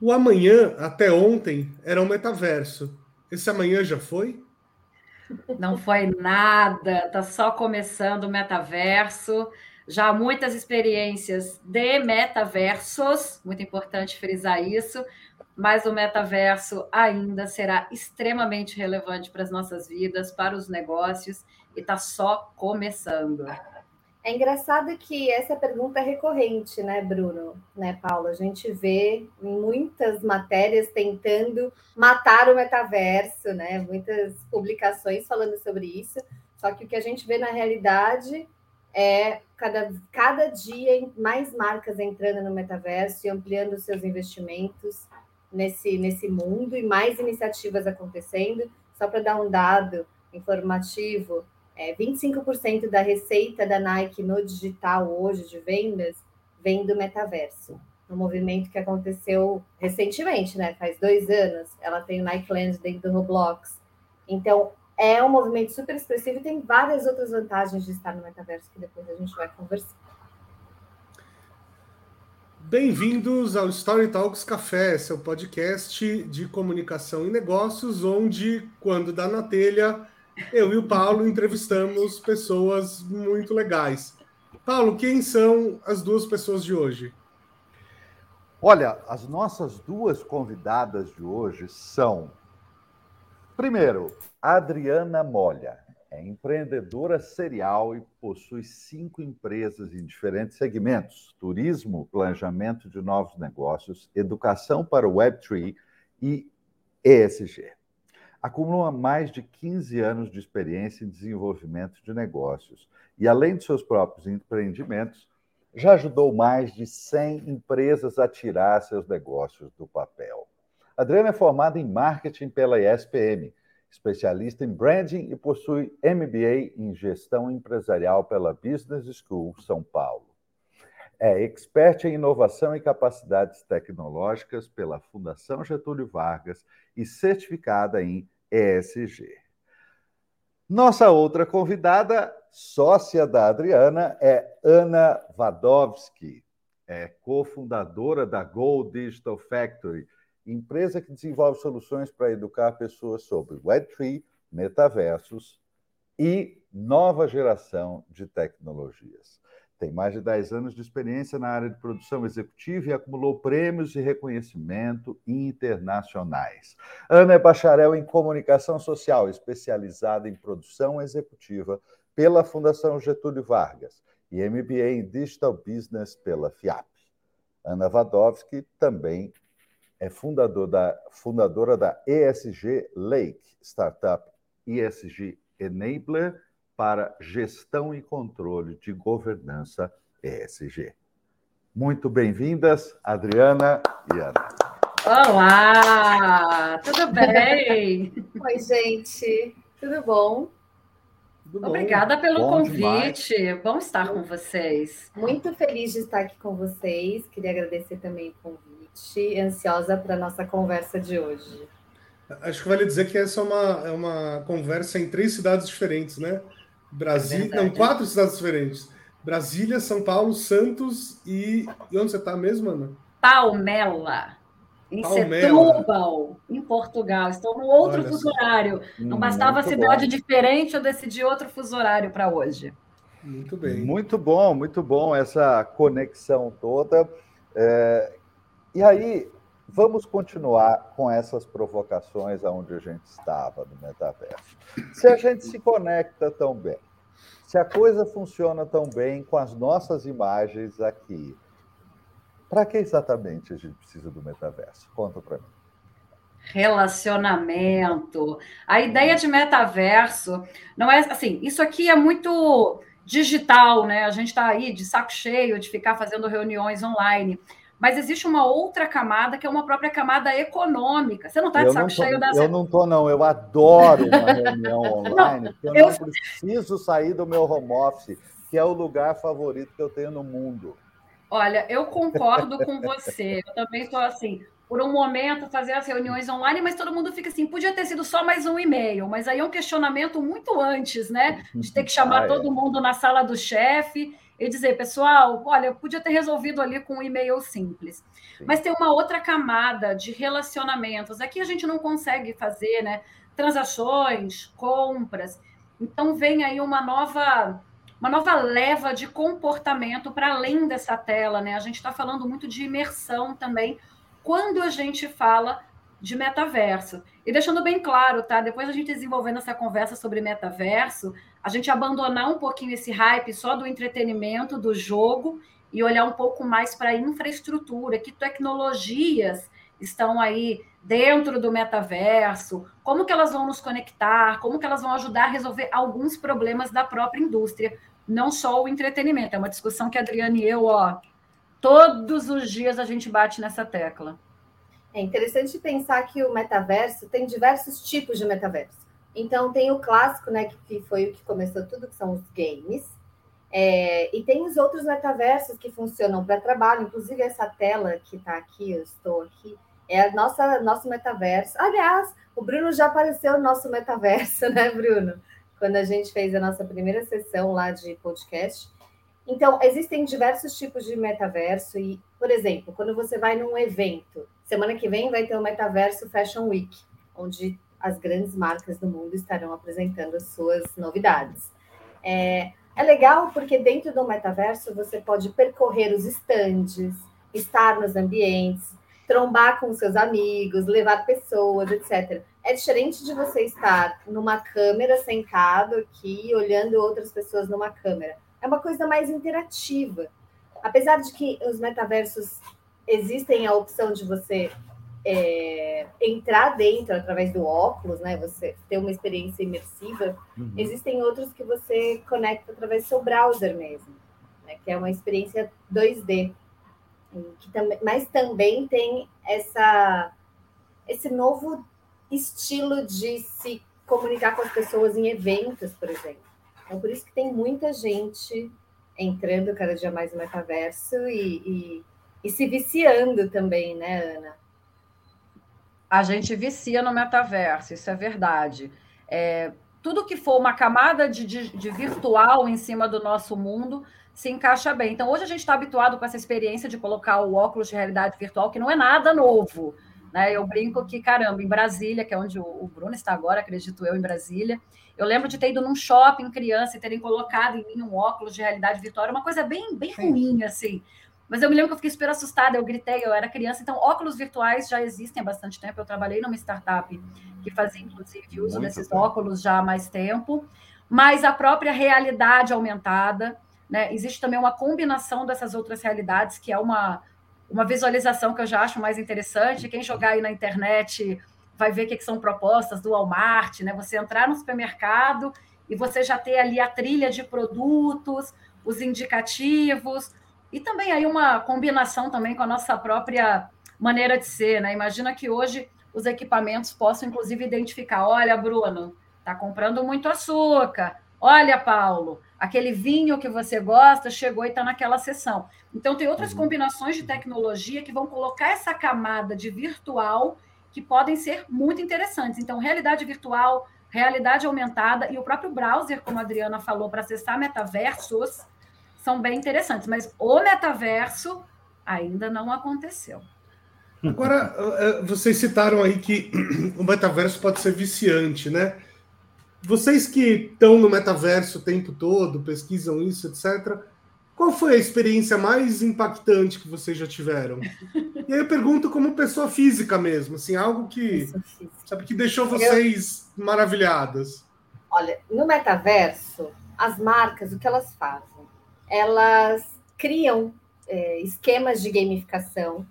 O amanhã, até ontem, era um metaverso. Esse amanhã já foi? Não foi nada, está só começando o metaverso. Já muitas experiências de metaversos, muito importante frisar isso, mas o metaverso ainda será extremamente relevante para as nossas vidas, para os negócios, e está só começando. É engraçado que essa pergunta é recorrente, né, Bruno? Né, Paulo? A gente vê muitas matérias tentando matar o metaverso, né? Muitas publicações falando sobre isso. Só que o que a gente vê na realidade é cada, cada dia mais marcas entrando no metaverso e ampliando seus investimentos nesse, nesse mundo e mais iniciativas acontecendo. Só para dar um dado informativo, é, 25% da receita da Nike no digital hoje de vendas vem do metaverso. Um movimento que aconteceu recentemente, né? Faz dois anos. Ela tem o Nike Land dentro do Roblox. Então, é um movimento super expressivo e tem várias outras vantagens de estar no metaverso que depois a gente vai conversar. Bem-vindos ao Story Talks Café, seu podcast de comunicação e negócios, onde, quando dá na telha, eu e o Paulo entrevistamos pessoas muito legais. Paulo, quem são as duas pessoas de hoje? Olha, as nossas duas convidadas de hoje são, primeiro, Adriana Molha. É empreendedora serial e possui cinco empresas em diferentes segmentos: turismo, planejamento de novos negócios, educação para o Web3 e ESG acumula mais de 15 anos de experiência em desenvolvimento de negócios e, além de seus próprios empreendimentos, já ajudou mais de 100 empresas a tirar seus negócios do papel. Adriana é formada em marketing pela ESPM, especialista em branding e possui MBA em gestão empresarial pela Business School São Paulo. É expert em inovação e capacidades tecnológicas pela Fundação Getúlio Vargas e certificada em ESG. Nossa outra convidada, sócia da Adriana, é Ana Vadovski, é cofundadora da Go Digital Factory, empresa que desenvolve soluções para educar pessoas sobre Web3, metaversos e nova geração de tecnologias. Tem mais de 10 anos de experiência na área de produção executiva e acumulou prêmios e reconhecimento internacionais. Ana é bacharel em comunicação social, especializada em produção executiva pela Fundação Getúlio Vargas e MBA em Digital Business pela FIAP. Ana Vadovski também é fundador da, fundadora da ESG Lake, startup ESG Enabler para gestão e controle de governança ESG. Muito bem-vindas, Adriana e Ana. Olá, tudo bem? Oi, gente, tudo bom? Tudo Obrigada bom? pelo bom convite. Demais. Bom estar com vocês. Muito feliz de estar aqui com vocês. Queria agradecer também o convite. Ansiosa para a nossa conversa de hoje. Acho que vale dizer que essa é uma, é uma conversa em três cidades diferentes, né? Brasília, é não, quatro cidades diferentes. Brasília, São Paulo, Santos e. E onde você está mesmo, Ana? Palmela. Em Palmela. Setúbal, em Portugal. Estou no outro Olha fuso horário. Não hum, bastava cidade bom. diferente, eu decidi outro fuso horário para hoje. Muito bem. Muito bom, muito bom essa conexão toda. É... E aí, Vamos continuar com essas provocações aonde a gente estava no metaverso. Se a gente se conecta tão bem, se a coisa funciona tão bem com as nossas imagens aqui, para que exatamente a gente precisa do metaverso? Conta para mim. Relacionamento. A ideia de metaverso não é assim, isso aqui é muito digital, né? A gente está aí de saco cheio de ficar fazendo reuniões online mas existe uma outra camada que é uma própria camada econômica. Você não está de saco cheio das. Eu não estou, não. Eu adoro uma reunião online, não, eu, eu não preciso sair do meu home office, que é o lugar favorito que eu tenho no mundo. Olha, eu concordo com você. Eu também estou assim, por um momento, fazer as reuniões online, mas todo mundo fica assim, podia ter sido só mais um e-mail, mas aí é um questionamento muito antes, né? De ter que chamar ah, é. todo mundo na sala do chefe e dizer, pessoal, olha, eu podia ter resolvido ali com um e-mail simples. Sim. Mas tem uma outra camada de relacionamentos. Aqui a gente não consegue fazer, né? Transações, compras. Então vem aí uma nova uma nova leva de comportamento para além dessa tela, né? A gente está falando muito de imersão também quando a gente fala de metaverso. E deixando bem claro, tá? Depois a gente desenvolvendo essa conversa sobre metaverso, a gente abandonar um pouquinho esse hype só do entretenimento, do jogo, e olhar um pouco mais para a infraestrutura, que tecnologias estão aí dentro do metaverso, como que elas vão nos conectar, como que elas vão ajudar a resolver alguns problemas da própria indústria, não só o entretenimento. É uma discussão que a Adriana e eu, ó, todos os dias a gente bate nessa tecla. É interessante pensar que o metaverso tem diversos tipos de metaverso. Então, tem o clássico, né, que foi o que começou tudo, que são os games. É, e tem os outros metaversos que funcionam para trabalho, inclusive essa tela que está aqui, eu estou aqui, é a nossa, nosso metaverso. Aliás, o Bruno já apareceu no nosso metaverso, né, Bruno? Quando a gente fez a nossa primeira sessão lá de podcast. Então, existem diversos tipos de metaverso, e, por exemplo, quando você vai num evento, semana que vem vai ter o Metaverso Fashion Week, onde as grandes marcas do mundo estarão apresentando as suas novidades. É, é legal porque dentro do metaverso você pode percorrer os estandes, estar nos ambientes, trombar com seus amigos, levar pessoas, etc. É diferente de você estar numa câmera sentado aqui, olhando outras pessoas numa câmera. É uma coisa mais interativa. Apesar de que os metaversos existem a opção de você é, entrar dentro através do óculos, né? Você ter uma experiência imersiva. Uhum. Existem outros que você conecta através do seu browser mesmo, né? que é uma experiência 2D. Que tam mas também tem essa, esse novo estilo de se comunicar com as pessoas em eventos, por exemplo. Então, por isso que tem muita gente entrando cada dia mais no metaverso e, e, e se viciando também, né, Ana? A gente vicia no metaverso, isso é verdade. É, tudo que for uma camada de, de, de, virtual em cima do nosso mundo se encaixa bem. Então, hoje a gente está habituado com essa experiência de colocar o óculos de realidade virtual, que não é nada novo. Né? Eu brinco que, caramba, em Brasília, que é onde o Bruno está agora, acredito eu, em Brasília, eu lembro de ter ido num shopping criança e terem colocado em mim um óculos de realidade virtual, uma coisa bem, bem ruim, assim. Mas eu me lembro que eu fiquei super assustada, eu gritei, eu era criança. Então, óculos virtuais já existem há bastante tempo. Eu trabalhei numa startup que fazia, inclusive, uso Muito desses bem. óculos já há mais tempo. Mas a própria realidade aumentada, né? Existe também uma combinação dessas outras realidades, que é uma, uma visualização que eu já acho mais interessante. Quem jogar aí na internet vai ver o que são propostas do Walmart, né? Você entrar no supermercado e você já ter ali a trilha de produtos, os indicativos, e também aí uma combinação também com a nossa própria maneira de ser, né? Imagina que hoje os equipamentos possam, inclusive, identificar: olha, Bruno, está comprando muito açúcar. Olha, Paulo, aquele vinho que você gosta chegou e está naquela sessão. Então, tem outras uhum. combinações de tecnologia que vão colocar essa camada de virtual que podem ser muito interessantes. Então, realidade virtual, realidade aumentada e o próprio browser, como a Adriana falou, para acessar metaversos, são bem interessantes, mas o metaverso ainda não aconteceu. Agora, eh, vocês citaram aí que o metaverso pode ser viciante, né? Vocês que estão no metaverso o tempo todo, pesquisam isso, etc., qual foi a experiência mais impactante que vocês já tiveram? E aí eu pergunto como pessoa física mesmo, assim, algo que, sabe, que deixou vocês eu... maravilhadas. Olha, no metaverso, as marcas, o que elas fazem? Elas criam é, esquemas de gamificação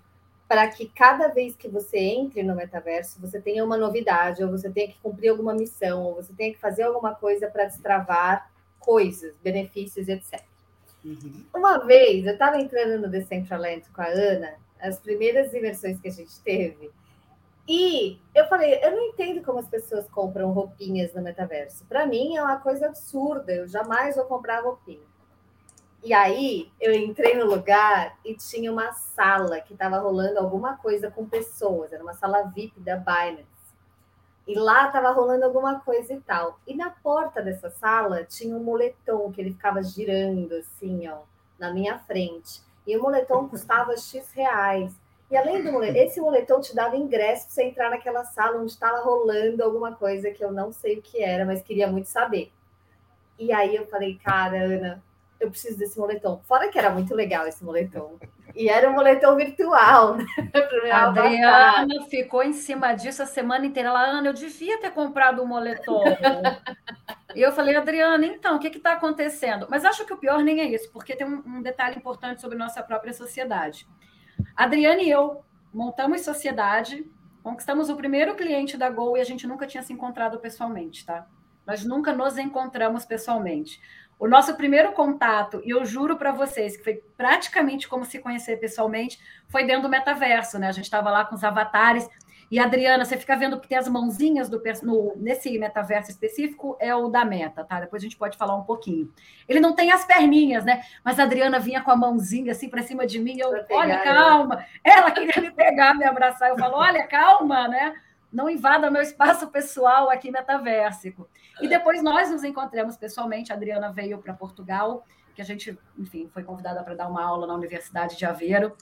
para que cada vez que você entre no metaverso, você tenha uma novidade, ou você tenha que cumprir alguma missão, ou você tenha que fazer alguma coisa para destravar coisas, benefícios, etc. Uhum. Uma vez, eu estava entrando no Decentraland com a Ana, as primeiras imersões que a gente teve, e eu falei, eu não entendo como as pessoas compram roupinhas no metaverso. Para mim é uma coisa absurda, eu jamais vou comprar roupinha. E aí eu entrei no lugar e tinha uma sala que estava rolando alguma coisa com pessoas, era uma sala VIP da Binance. E lá estava rolando alguma coisa e tal. E na porta dessa sala tinha um moletom que ele ficava girando assim, ó, na minha frente. E o moletom custava X reais. E além do moletom, esse moletom te dava ingresso para você entrar naquela sala onde estava rolando alguma coisa que eu não sei o que era, mas queria muito saber. E aí eu falei, cara, Ana, eu preciso desse moletom. Fora que era muito legal esse moletom. E era um moletom virtual. Né? A Adriana ficou em cima disso a semana inteira. Ela, Ana, eu devia ter comprado um moletom. e eu falei, Adriana, então, o que está acontecendo? Mas acho que o pior nem é isso, porque tem um, um detalhe importante sobre nossa própria sociedade. A Adriana e eu montamos sociedade, conquistamos o primeiro cliente da Gol e a gente nunca tinha se encontrado pessoalmente, tá? Nós nunca nos encontramos pessoalmente. O nosso primeiro contato, e eu juro para vocês que foi praticamente como se conhecer pessoalmente, foi dentro do metaverso, né? A gente estava lá com os avatares. E Adriana, você fica vendo que tem as mãozinhas do no, nesse metaverso específico, é o da meta, tá? Depois a gente pode falar um pouquinho. Ele não tem as perninhas, né? Mas a Adriana vinha com a mãozinha assim para cima de mim, eu, olha, calma. Ela queria me pegar, me abraçar. Eu falo, olha, calma, né? Não invada meu espaço pessoal aqui metaversico. E depois nós nos encontramos pessoalmente. A Adriana veio para Portugal, que a gente, enfim, foi convidada para dar uma aula na Universidade de Aveiro.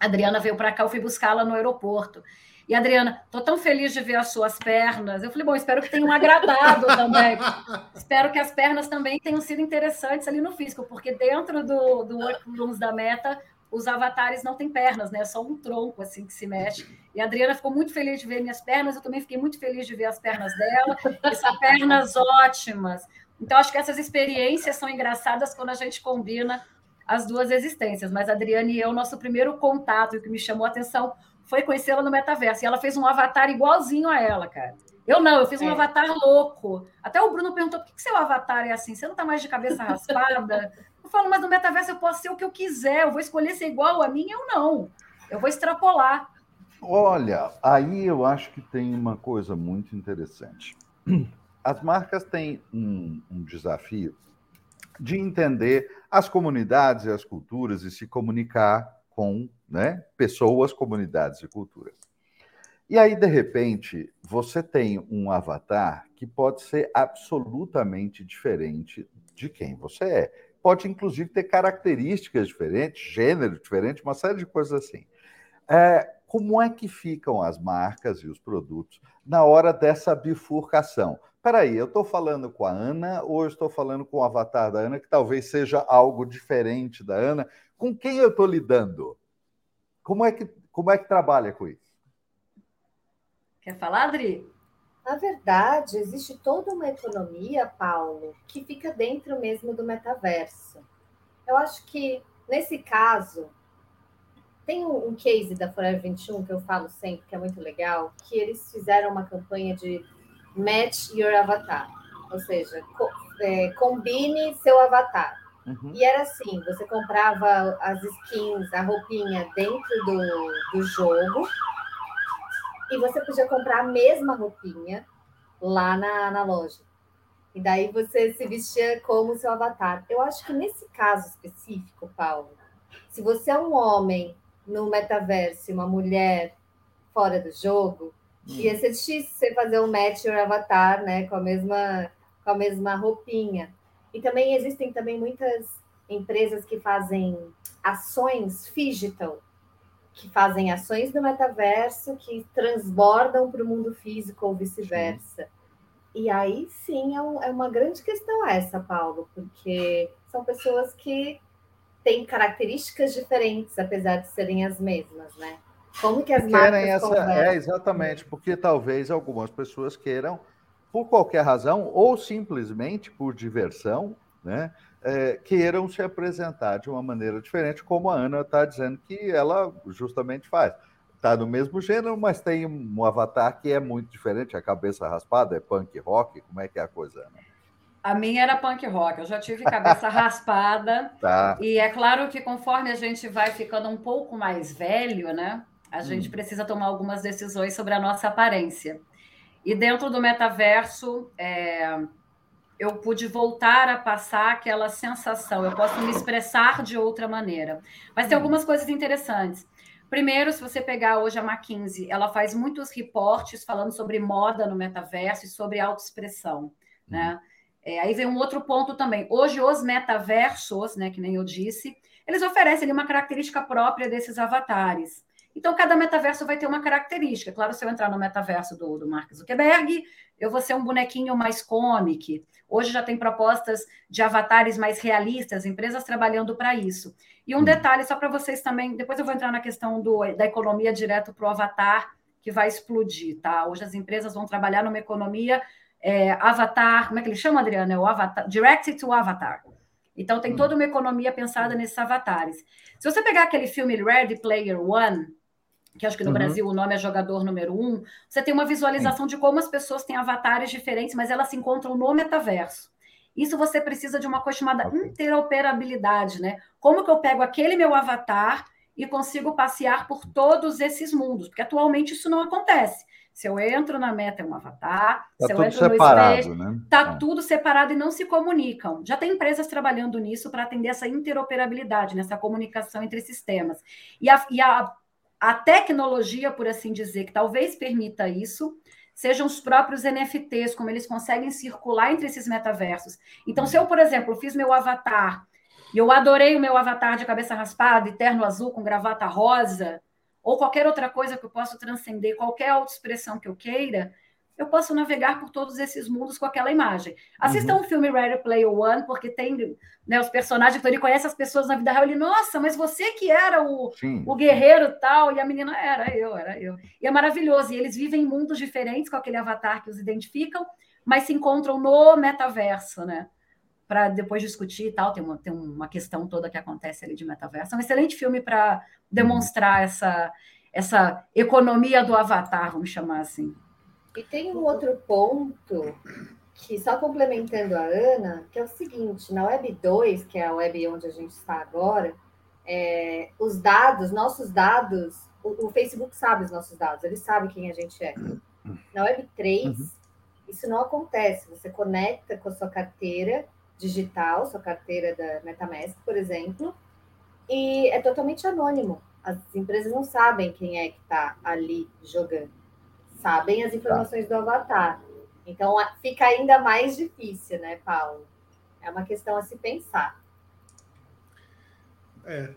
A Adriana veio para cá, eu fui buscá-la no aeroporto. E Adriana, estou tão feliz de ver as suas pernas. Eu falei, bom, espero que tenham agradado também. espero que as pernas também tenham sido interessantes ali no físico, porque dentro do, do Workrooms da Meta, os avatares não têm pernas, né? É só um tronco assim que se mexe. E a Adriana ficou muito feliz de ver minhas pernas, eu também fiquei muito feliz de ver as pernas dela. E são pernas ótimas. Então, acho que essas experiências são engraçadas quando a gente combina as duas existências. Mas a Adriana e eu, nosso primeiro contato, e o que me chamou a atenção foi conhecê-la no metaverso. E ela fez um avatar igualzinho a ela, cara. Eu não, eu fiz um é. avatar louco. Até o Bruno perguntou: por que, que seu avatar é assim? Você não está mais de cabeça raspada? Falo, mas no metaverso eu posso ser o que eu quiser, eu vou escolher ser igual a mim ou não. Eu vou extrapolar. Olha, aí eu acho que tem uma coisa muito interessante. As marcas têm um, um desafio de entender as comunidades e as culturas e se comunicar com né, pessoas, comunidades e culturas. E aí, de repente, você tem um avatar que pode ser absolutamente diferente de quem você é pode inclusive ter características diferentes, gênero diferente, uma série de coisas assim. É, como é que ficam as marcas e os produtos na hora dessa bifurcação? Peraí, eu estou falando com a Ana ou estou falando com o avatar da Ana, que talvez seja algo diferente da Ana? Com quem eu estou lidando? Como é que, como é que trabalha com isso? Quer falar, Adri? Na verdade, existe toda uma economia, Paulo, que fica dentro mesmo do metaverso. Eu acho que, nesse caso, tem um, case da Forever 21 que eu falo sempre, que é muito legal, que eles fizeram uma campanha de Match Your Avatar, ou seja, co é, combine seu avatar. Uhum. E era assim, você comprava as skins, a roupinha dentro do, do jogo, e você podia comprar a mesma roupinha lá na, na loja. E daí você se vestia como seu avatar. Eu acho que nesse caso específico, Paulo, se você é um homem no metaverso e uma mulher fora do jogo, hum. ia ser difícil você fazer um match your avatar, né, com a mesma com a mesma roupinha. E também existem também muitas empresas que fazem ações digital, que fazem ações no metaverso que transbordam para o mundo físico ou vice-versa. E aí sim é, um, é, uma grande questão essa, Paulo, porque são pessoas que têm características diferentes, apesar de serem as mesmas, né? Como que as marcas essa, É, exatamente, porque talvez algumas pessoas queiram, por qualquer razão, ou simplesmente por diversão, né? É, queiram se apresentar de uma maneira diferente, como a Ana está dizendo que ela justamente faz. Está no mesmo gênero, mas tem um avatar que é muito diferente, a cabeça raspada, é punk rock, como é que é a coisa, Ana? A minha era punk rock, eu já tive cabeça raspada. Tá. E é claro que conforme a gente vai ficando um pouco mais velho, né? A gente hum. precisa tomar algumas decisões sobre a nossa aparência. E dentro do metaverso, é, eu pude voltar a passar aquela sensação, eu posso me expressar de outra maneira. Mas tem algumas coisas interessantes. Primeiro, se você pegar hoje a McKinsey, ela faz muitos reportes falando sobre moda no metaverso e sobre autoexpressão, né? É, aí vem um outro ponto também. Hoje, os metaversos, né, que nem eu disse, eles oferecem ali, uma característica própria desses avatares. Então, cada metaverso vai ter uma característica. Claro, se eu entrar no metaverso do, do Mark Zuckerberg, eu vou ser um bonequinho mais comic. Hoje já tem propostas de avatares mais realistas, empresas trabalhando para isso. E um hum. detalhe, só para vocês também, depois eu vou entrar na questão do, da economia direto para o avatar, que vai explodir, tá? Hoje as empresas vão trabalhar numa economia é, avatar, como é que ele chama, Adriana? É o avatar, direct to avatar. Então tem hum. toda uma economia pensada nesses avatares. Se você pegar aquele filme Ready Player One, que acho que no uhum. Brasil o nome é jogador número um, você tem uma visualização Sim. de como as pessoas têm avatares diferentes, mas elas se encontram no metaverso. Isso você precisa de uma coisa chamada okay. interoperabilidade, né? Como que eu pego aquele meu avatar e consigo passear por todos esses mundos? Porque atualmente isso não acontece. Se eu entro na meta, é um avatar. Tá se eu entro separado, no Space, né? tá é. tudo separado e não se comunicam. Já tem empresas trabalhando nisso para atender essa interoperabilidade, nessa comunicação entre sistemas. E a, e a a tecnologia, por assim dizer, que talvez permita isso, sejam os próprios NFTs, como eles conseguem circular entre esses metaversos. Então, se eu, por exemplo, fiz meu avatar e eu adorei o meu avatar de cabeça raspada, terno azul com gravata rosa, ou qualquer outra coisa que eu possa transcender, qualquer autoexpressão que eu queira, eu posso navegar por todos esses mundos com aquela imagem. Assistam uhum. o filme Ready Player One, porque tem né, os personagens, então ele conhece as pessoas na vida real, ele, nossa, mas você que era o, o guerreiro tal, e a menina era eu, era eu. E é maravilhoso, e eles vivem em mundos diferentes com aquele avatar que os identificam, mas se encontram no metaverso, né? Para depois discutir e tal, tem uma, tem uma questão toda que acontece ali de metaverso. É um excelente filme para demonstrar uhum. essa, essa economia do avatar, vamos chamar assim. E tem um outro ponto que, só complementando a Ana, que é o seguinte: na Web 2, que é a web onde a gente está agora, é, os dados, nossos dados, o, o, Facebook sabe os nossos dados, ele sabe quem a gente é. Na Web 3, uhum. isso não acontece. Você conecta com a sua carteira digital, sua carteira da MetaMask, por exemplo, e é totalmente anônimo. As empresas não sabem quem é que está ali jogando sabem as tá. informações tá. do avatar. Então fica ainda mais difícil, né, Paulo? É uma questão a se pensar. É.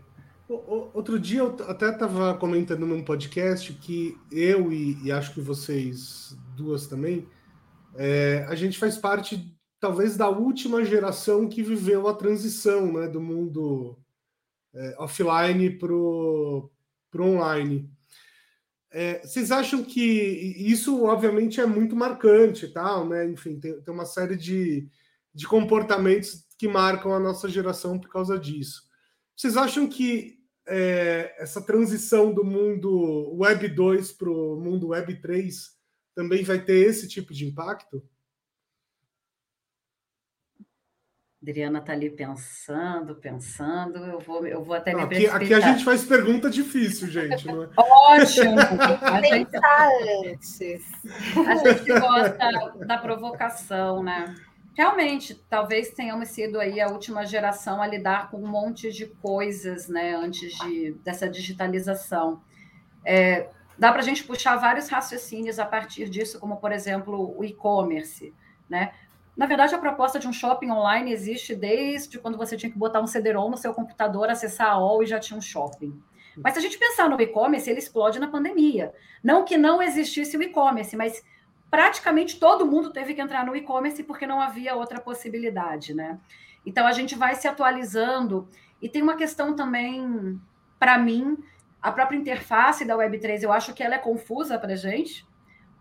Outro dia eu até estava comentando num podcast que eu e, e, acho que vocês duas também, é, a gente faz parte talvez da última geração que viveu a transição né, do mundo é, offline para o online. É, vocês acham que isso, obviamente, é muito marcante, tal, né? Enfim, tem, tem uma série de, de comportamentos que marcam a nossa geração por causa disso. Vocês acham que é, essa transição do mundo Web 2 para o mundo Web 3 também vai ter esse tipo de impacto? Adriana está ali pensando, pensando. Eu vou, eu vou até me aqui, aqui a gente faz pergunta difícil, gente. Não é? Ótimo! A gente, antes. a gente gosta da provocação, né? Realmente, talvez tenhamos sido aí a última geração a lidar com um monte de coisas, né? Antes de, dessa digitalização. É, dá para a gente puxar vários raciocínios a partir disso, como, por exemplo, o e-commerce, né? Na verdade, a proposta de um shopping online existe desde quando você tinha que botar um CD-ROM no seu computador, acessar a OL e já tinha um shopping. Mas se a gente pensar no e-commerce, ele explode na pandemia. Não que não existisse o e-commerce, mas praticamente todo mundo teve que entrar no e-commerce porque não havia outra possibilidade, né? Então a gente vai se atualizando e tem uma questão também para mim, a própria interface da Web3, eu acho que ela é confusa para gente,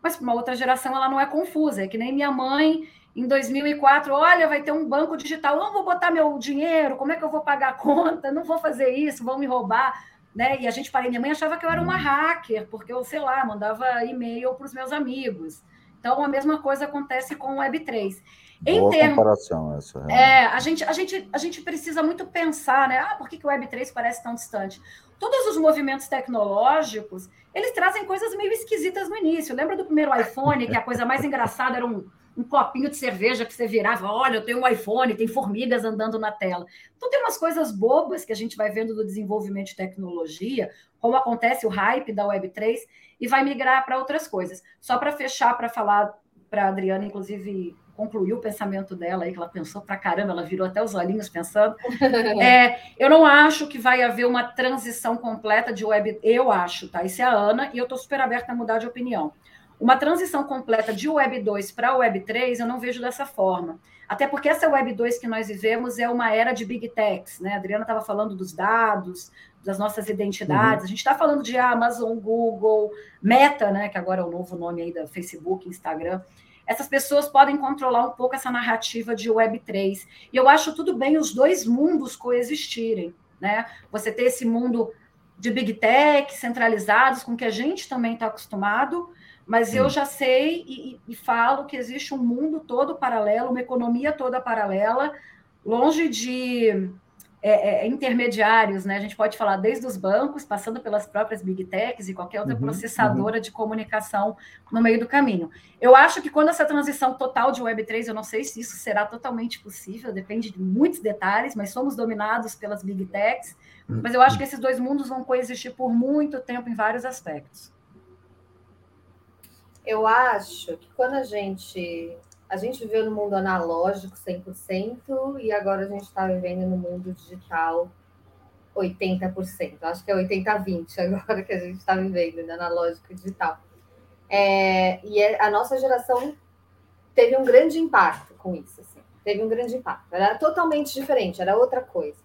mas para uma outra geração ela não é confusa. É que nem minha mãe em 2004, olha, vai ter um banco digital, não vou botar meu dinheiro, como é que eu vou pagar a conta? Não vou fazer isso, vão me roubar. Né? E a gente parei, minha mãe achava que eu era uma hacker, porque eu, sei lá, mandava e-mail para os meus amigos. Então, a mesma coisa acontece com o Web3. Em Boa termo, comparação essa. É, a gente, a, gente, a gente precisa muito pensar, né? Ah, por que, que o Web3 parece tão distante? Todos os movimentos tecnológicos, eles trazem coisas meio esquisitas no início. Lembra do primeiro iPhone, que a coisa mais engraçada era um, um copinho de cerveja que você virava, olha, eu tenho um iPhone, tem formigas andando na tela. Então tem umas coisas bobas que a gente vai vendo do desenvolvimento de tecnologia, como acontece o hype da Web3 e vai migrar para outras coisas. Só para fechar, para falar para a Adriana, inclusive, concluir o pensamento dela aí, que ela pensou para caramba, ela virou até os olhinhos pensando. É, eu não acho que vai haver uma transição completa de web. Eu acho, tá? Isso é a Ana, e eu estou super aberta a mudar de opinião. Uma transição completa de Web 2 para Web 3, eu não vejo dessa forma. Até porque essa Web 2 que nós vivemos é uma era de Big Techs, né? A Adriana estava falando dos dados, das nossas identidades. Uhum. A gente está falando de Amazon, Google, Meta, né? Que agora é o novo nome aí da Facebook, Instagram essas pessoas podem controlar um pouco essa narrativa de Web3. E eu acho tudo bem os dois mundos coexistirem, né? Você ter esse mundo de Big Tech centralizados, com que a gente também está acostumado, mas eu já sei e, e, falo que existe um mundo todo paralelo, uma economia toda paralela, longe de é, é, intermediários, né? A gente pode falar desde os bancos, passando pelas próprias big techs e qualquer outra uhum, processadora uhum. de comunicação no meio do caminho. Eu acho que quando essa transição total de Web3, eu não sei se isso será totalmente possível, depende de muitos detalhes, mas somos dominados pelas big techs, mas eu acho que esses dois mundos vão coexistir por muito tempo em vários aspectos. Eu acho que quando a gente a gente viveu no mundo analógico 100% e agora a gente está vivendo no mundo digital 80%. Acho que é 80-20 agora que a gente está vivendo, no analógico e digital. É, e é, a nossa geração teve um grande impacto com isso. Assim, teve um grande impacto. Era totalmente diferente, era outra coisa.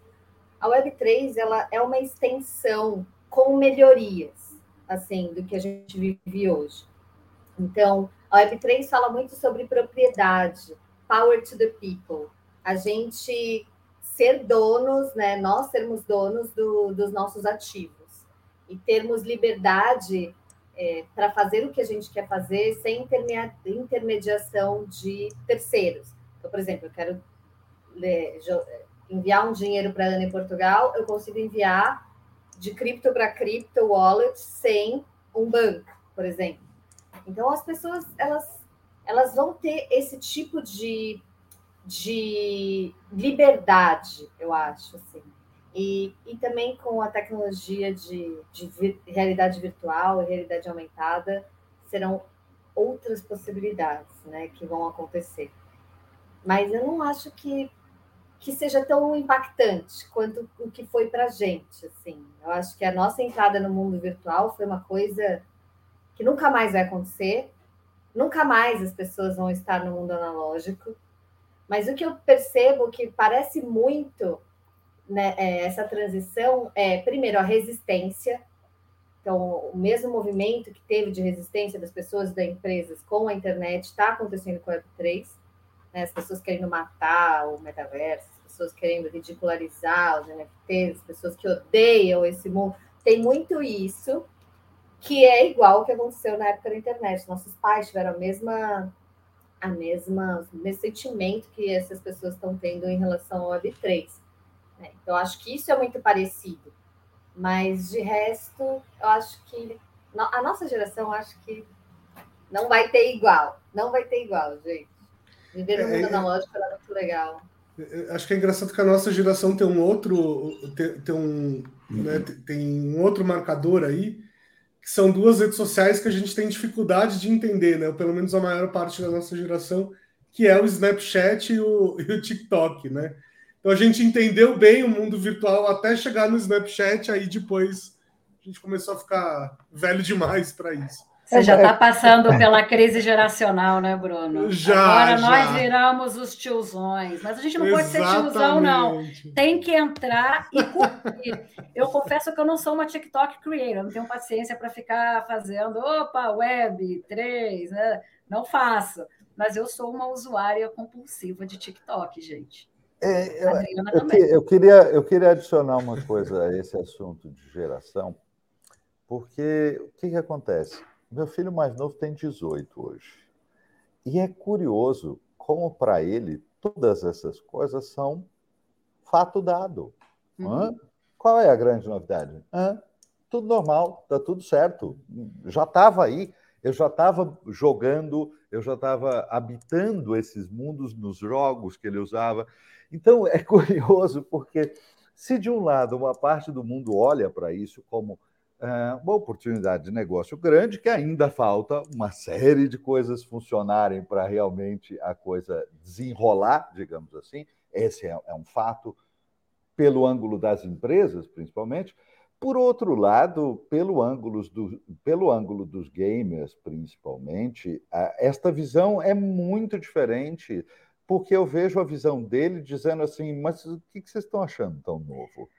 A Web3 ela é uma extensão com melhorias assim do que a gente vive hoje. Então, a Web3 fala muito sobre propriedade, power to the people. A gente ser donos, né? Nós sermos donos do, dos nossos ativos e termos liberdade é, para fazer o que a gente quer fazer sem intermediação de terceiros. Então, por exemplo, eu quero ler, enviar um dinheiro para a Ana em Portugal, eu consigo enviar de cripto para cripto wallet sem um banco, por exemplo. Então as pessoas elas elas vão ter esse tipo de, de liberdade, eu acho, assim. E, e também com a tecnologia de, de vir, realidade virtual e realidade aumentada, serão outras possibilidades né, que vão acontecer. Mas eu não acho que, que seja tão impactante quanto o que foi para a gente. Assim. Eu acho que a nossa entrada no mundo virtual foi uma coisa que nunca mais vai acontecer, nunca mais as pessoas vão estar no mundo analógico. Mas o que eu percebo que parece muito né, é, essa transição é, primeiro, a resistência. Então, o mesmo movimento que teve de resistência das pessoas e das empresas com a internet está acontecendo com a Web3. Né? As pessoas querendo matar o metaverso, as pessoas querendo ridicularizar os NFTs, as pessoas que odeiam esse mundo. Tem muito isso que é igual ao que aconteceu na época da internet. Nossos pais tiveram a mesma, a mesma, o mesmo sentimento que essas pessoas estão tendo em relação ao Web3. Né? Então, acho que isso é muito parecido. Mas, de resto, eu acho que a nossa geração, acho que não vai ter igual. Não vai ter igual, gente. Viver no é, mundo é, analógico era muito legal. É, acho que é engraçado que a nossa geração tem um outro, tem, tem um, né, tem um outro marcador aí, que são duas redes sociais que a gente tem dificuldade de entender, né? Pelo menos a maior parte da nossa geração, que é o Snapchat e o, e o TikTok, né? Então a gente entendeu bem o mundo virtual até chegar no Snapchat, aí depois a gente começou a ficar velho demais para isso. Você já está passando pela crise geracional, né, Bruno? Já. Agora já. nós viramos os tiozões. Mas a gente não Exatamente. pode ser tiozão, não. Tem que entrar e curtir. eu confesso que eu não sou uma TikTok creator, não tenho paciência para ficar fazendo, opa, web, três, né? Não faço. Mas eu sou uma usuária compulsiva de TikTok, gente. É, eu, eu, eu, queria, eu queria adicionar uma coisa a esse assunto de geração, porque o que, que acontece? Meu filho mais novo tem 18 hoje. E é curioso como, para ele, todas essas coisas são fato dado. Uhum. Qual é a grande novidade? Hã? Tudo normal, está tudo certo. Já estava aí, eu já estava jogando, eu já estava habitando esses mundos nos jogos que ele usava. Então, é curioso, porque se de um lado uma parte do mundo olha para isso como uma oportunidade de negócio grande que ainda falta uma série de coisas funcionarem para realmente a coisa desenrolar, digamos assim. Esse é, é um fato pelo ângulo das empresas, principalmente. Por outro lado, pelo ângulo, do, pelo ângulo dos gamers, principalmente, esta visão é muito diferente, porque eu vejo a visão dele dizendo assim: mas o que vocês estão achando tão novo?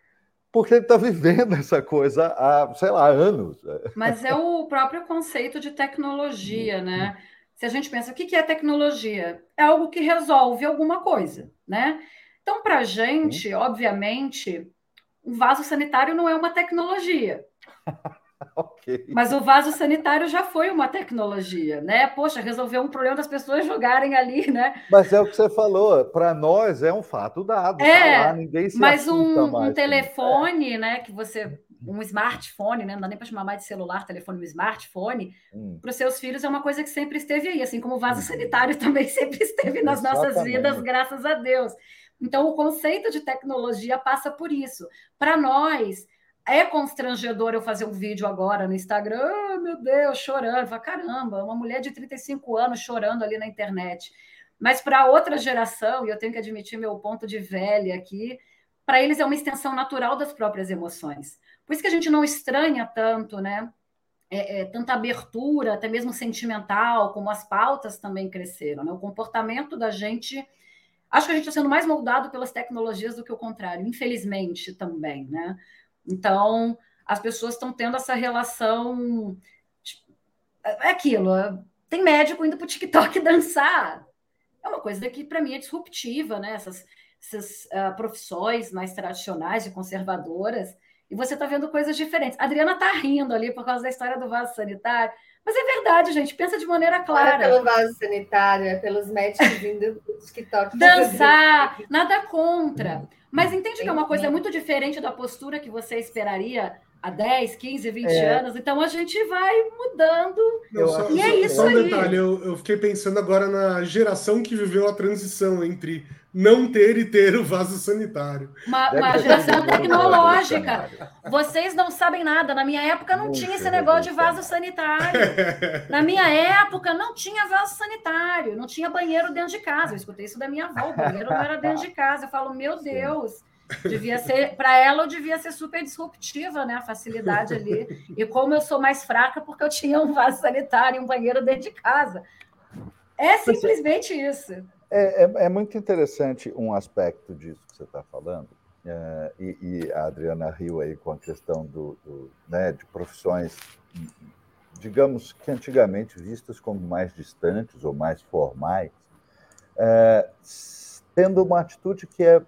Porque ele está vivendo essa coisa há, sei lá, anos. Mas é o próprio conceito de tecnologia, né? Se a gente pensa, o que é tecnologia? É algo que resolve alguma coisa, né? Então, para a gente, obviamente, o vaso sanitário não é uma tecnologia. okay. Mas o vaso sanitário já foi uma tecnologia, né? Poxa, resolveu um problema das pessoas jogarem ali, né? Mas é o que você falou, para nós é um fato dado. Tá é, tá lá, ninguém se mas um, um telefone, né? Que você. Um smartphone, né? Não dá nem para chamar mais de celular, telefone, um smartphone, hum. para os seus filhos é uma coisa que sempre esteve aí, assim como o vaso hum. sanitário também sempre esteve nas Exatamente. nossas vidas, graças a Deus. Então, o conceito de tecnologia passa por isso. Para nós, é constrangedor eu fazer um vídeo agora no Instagram, oh, meu Deus, chorando. Fala, caramba, uma mulher de 35 anos chorando ali na internet. Mas para outra geração, e eu tenho que admitir meu ponto de velha aqui, para eles é uma extensão natural das próprias emoções. Por isso que a gente não estranha tanto, né? É, é, tanta abertura, até mesmo sentimental, como as pautas também cresceram. Né? O comportamento da gente Acho que a gente está sendo mais moldado pelas tecnologias do que o contrário, infelizmente também, né? Então, as pessoas estão tendo essa relação. Tipo, é aquilo, tem médico indo para o TikTok dançar. É uma coisa que, para mim, é disruptiva, né? Essas, essas uh, profissões mais tradicionais e conservadoras. E você está vendo coisas diferentes. A Adriana está rindo ali por causa da história do vaso sanitário. Mas é verdade, gente, pensa de maneira clara. Não é pelo vaso sanitário, é pelos médicos vindo do TikTok. Dançar, nada contra. Mas entende que é uma coisa muito diferente da postura que você esperaria há 10, 15, 20 é. anos. Então a gente vai mudando. Não, só, e é isso só um aí. detalhe, eu, eu, fiquei pensando agora na geração que viveu a transição entre não ter e ter o vaso sanitário. Uma, uma geração tecnológica. Vocês não sabem nada. Na minha época não tinha esse negócio de vaso sanitário. Na minha época não tinha vaso sanitário, não tinha banheiro dentro de casa. Eu escutei isso da minha avó, o banheiro não era dentro de casa. Eu falo, meu Deus. Devia ser, para ela, eu devia ser super disruptiva, né? A facilidade ali. E como eu sou mais fraca, porque eu tinha um vaso sanitário e um banheiro dentro de casa. É simplesmente isso. É, é, é muito interessante um aspecto disso que você está falando, é, e, e, a Adriana riu aí com a questão do, do né, de profissões, digamos que antigamente vistas como mais distantes ou mais formais, é, tendo uma atitude que é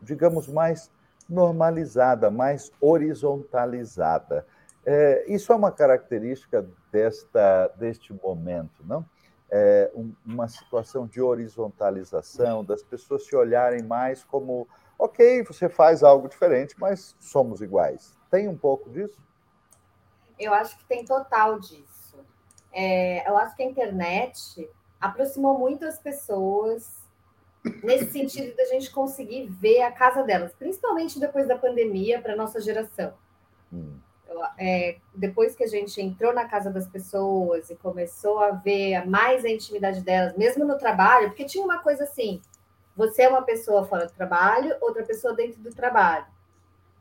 digamos, mais normalizada, mais horizontalizada. É, isso é uma característica desta, deste momento, não? É um, uma situação de horizontalização, das pessoas se olharem mais como, ok, você faz algo diferente, mas somos iguais. Tem um pouco disso? Eu acho que tem total disso. É, eu acho que a internet aproximou muito as pessoas nesse sentido da gente conseguir ver a casa delas, principalmente depois da pandemia para nossa geração. Hum. É, depois que a gente entrou na casa das pessoas e começou a ver mais a intimidade delas, mesmo no trabalho, porque tinha uma coisa assim: você é uma pessoa fora do trabalho, outra pessoa dentro do trabalho.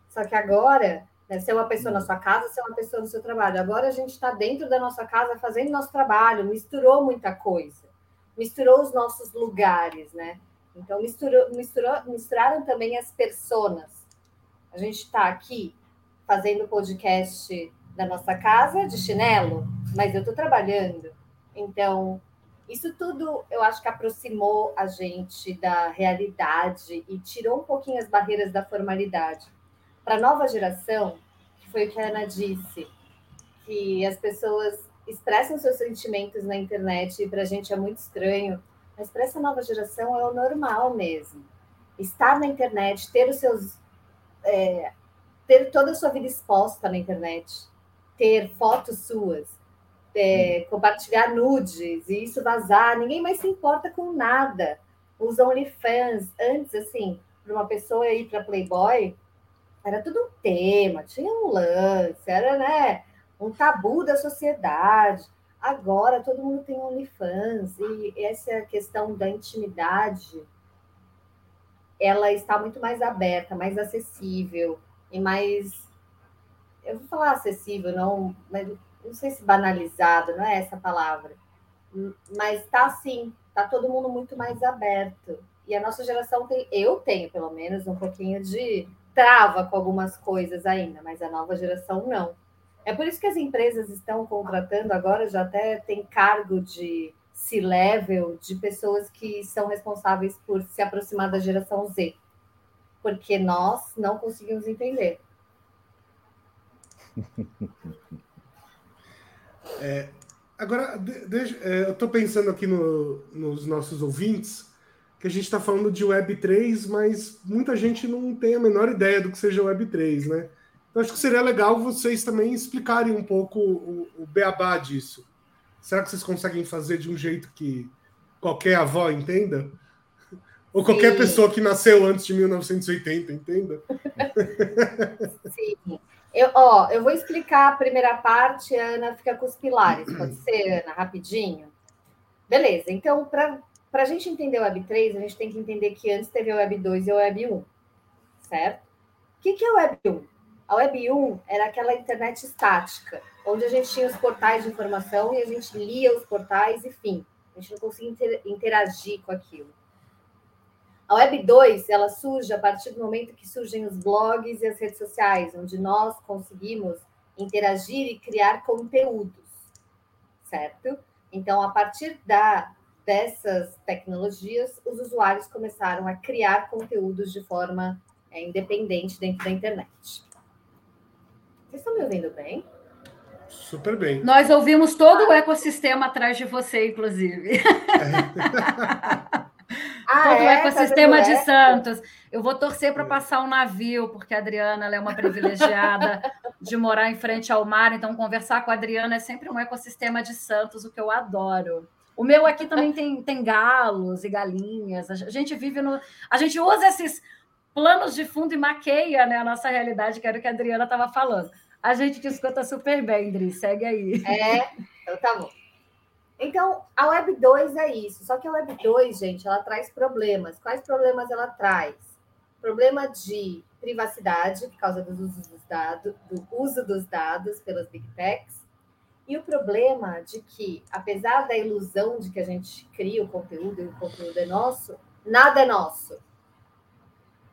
Só que agora, né, ser uma pessoa na sua casa, ser uma pessoa no seu trabalho. Agora a gente está dentro da nossa casa fazendo nosso trabalho, misturou muita coisa, misturou os nossos lugares, né? Então, misturou, misturou, misturaram também as personas. A gente está aqui fazendo podcast da nossa casa de chinelo, mas eu estou trabalhando. Então, isso tudo eu acho que aproximou a gente da realidade e tirou um pouquinho as barreiras da formalidade. Para a nova geração, que foi o que a Ana disse, que as pessoas expressam seus sentimentos na internet e para a gente é muito estranho mas para essa nova geração é o normal mesmo. Estar na internet, ter os seus. É, ter toda a sua vida exposta na internet, ter fotos suas, é, compartilhar nudes e isso vazar, ninguém mais se importa com nada. Os OnlyFans, antes, assim, para uma pessoa ir para Playboy, era tudo um tema, tinha um lance, era né, um tabu da sociedade. Agora todo mundo tem OnlyFans e essa questão da intimidade ela está muito mais aberta, mais acessível e mais eu vou falar acessível, não, mas não sei se banalizado, não é essa palavra, mas está assim, está todo mundo muito mais aberto. E a nossa geração tem, eu tenho pelo menos um pouquinho de trava com algumas coisas ainda, mas a nova geração não. É por isso que as empresas estão contratando agora, já até tem cargo de C-level de pessoas que são responsáveis por se aproximar da geração Z. Porque nós não conseguimos entender. É, agora, deixa, é, eu estou pensando aqui no, nos nossos ouvintes que a gente está falando de Web3, mas muita gente não tem a menor ideia do que seja Web3, né? Então acho que seria legal vocês também explicarem um pouco o, o beabá disso. Será que vocês conseguem fazer de um jeito que qualquer avó entenda? Ou qualquer Sim. pessoa que nasceu antes de 1980 entenda? Sim. Eu, ó, eu vou explicar a primeira parte, a Ana fica com os pilares. Pode ser, Ana, rapidinho? Beleza, então, para a gente entender o Web 3, a gente tem que entender que antes teve o Web 2 e o Web 1, certo? O que, que é o Web 1? A Web 1 era aquela internet estática, onde a gente tinha os portais de informação e a gente lia os portais e fim. A gente não conseguia interagir com aquilo. A Web 2, ela surge a partir do momento que surgem os blogs e as redes sociais, onde nós conseguimos interagir e criar conteúdos, certo? Então, a partir da dessas tecnologias, os usuários começaram a criar conteúdos de forma é, independente dentro da internet. Vocês estão me ouvindo bem? Super bem. Nós ouvimos todo o ecossistema atrás de você, inclusive. ah, todo é? o tá ecossistema tá de Santos. Eu vou torcer para passar um navio, porque a Adriana é uma privilegiada de morar em frente ao mar, então conversar com a Adriana é sempre um ecossistema de Santos, o que eu adoro. O meu aqui também tem, tem galos e galinhas. A gente vive no. A gente usa esses planos de fundo e maqueia né, a nossa realidade, que era o que a Adriana estava falando. A gente te escuta super bem, Dri. Segue aí. É, então tá bom. Então, a Web 2 é isso. Só que a Web 2, gente, ela traz problemas. Quais problemas ela traz? Problema de privacidade, por causa do uso dos dados, do uso dos dados pelas Big Techs e o problema de que, apesar da ilusão de que a gente cria o conteúdo e o conteúdo é nosso, nada é nosso.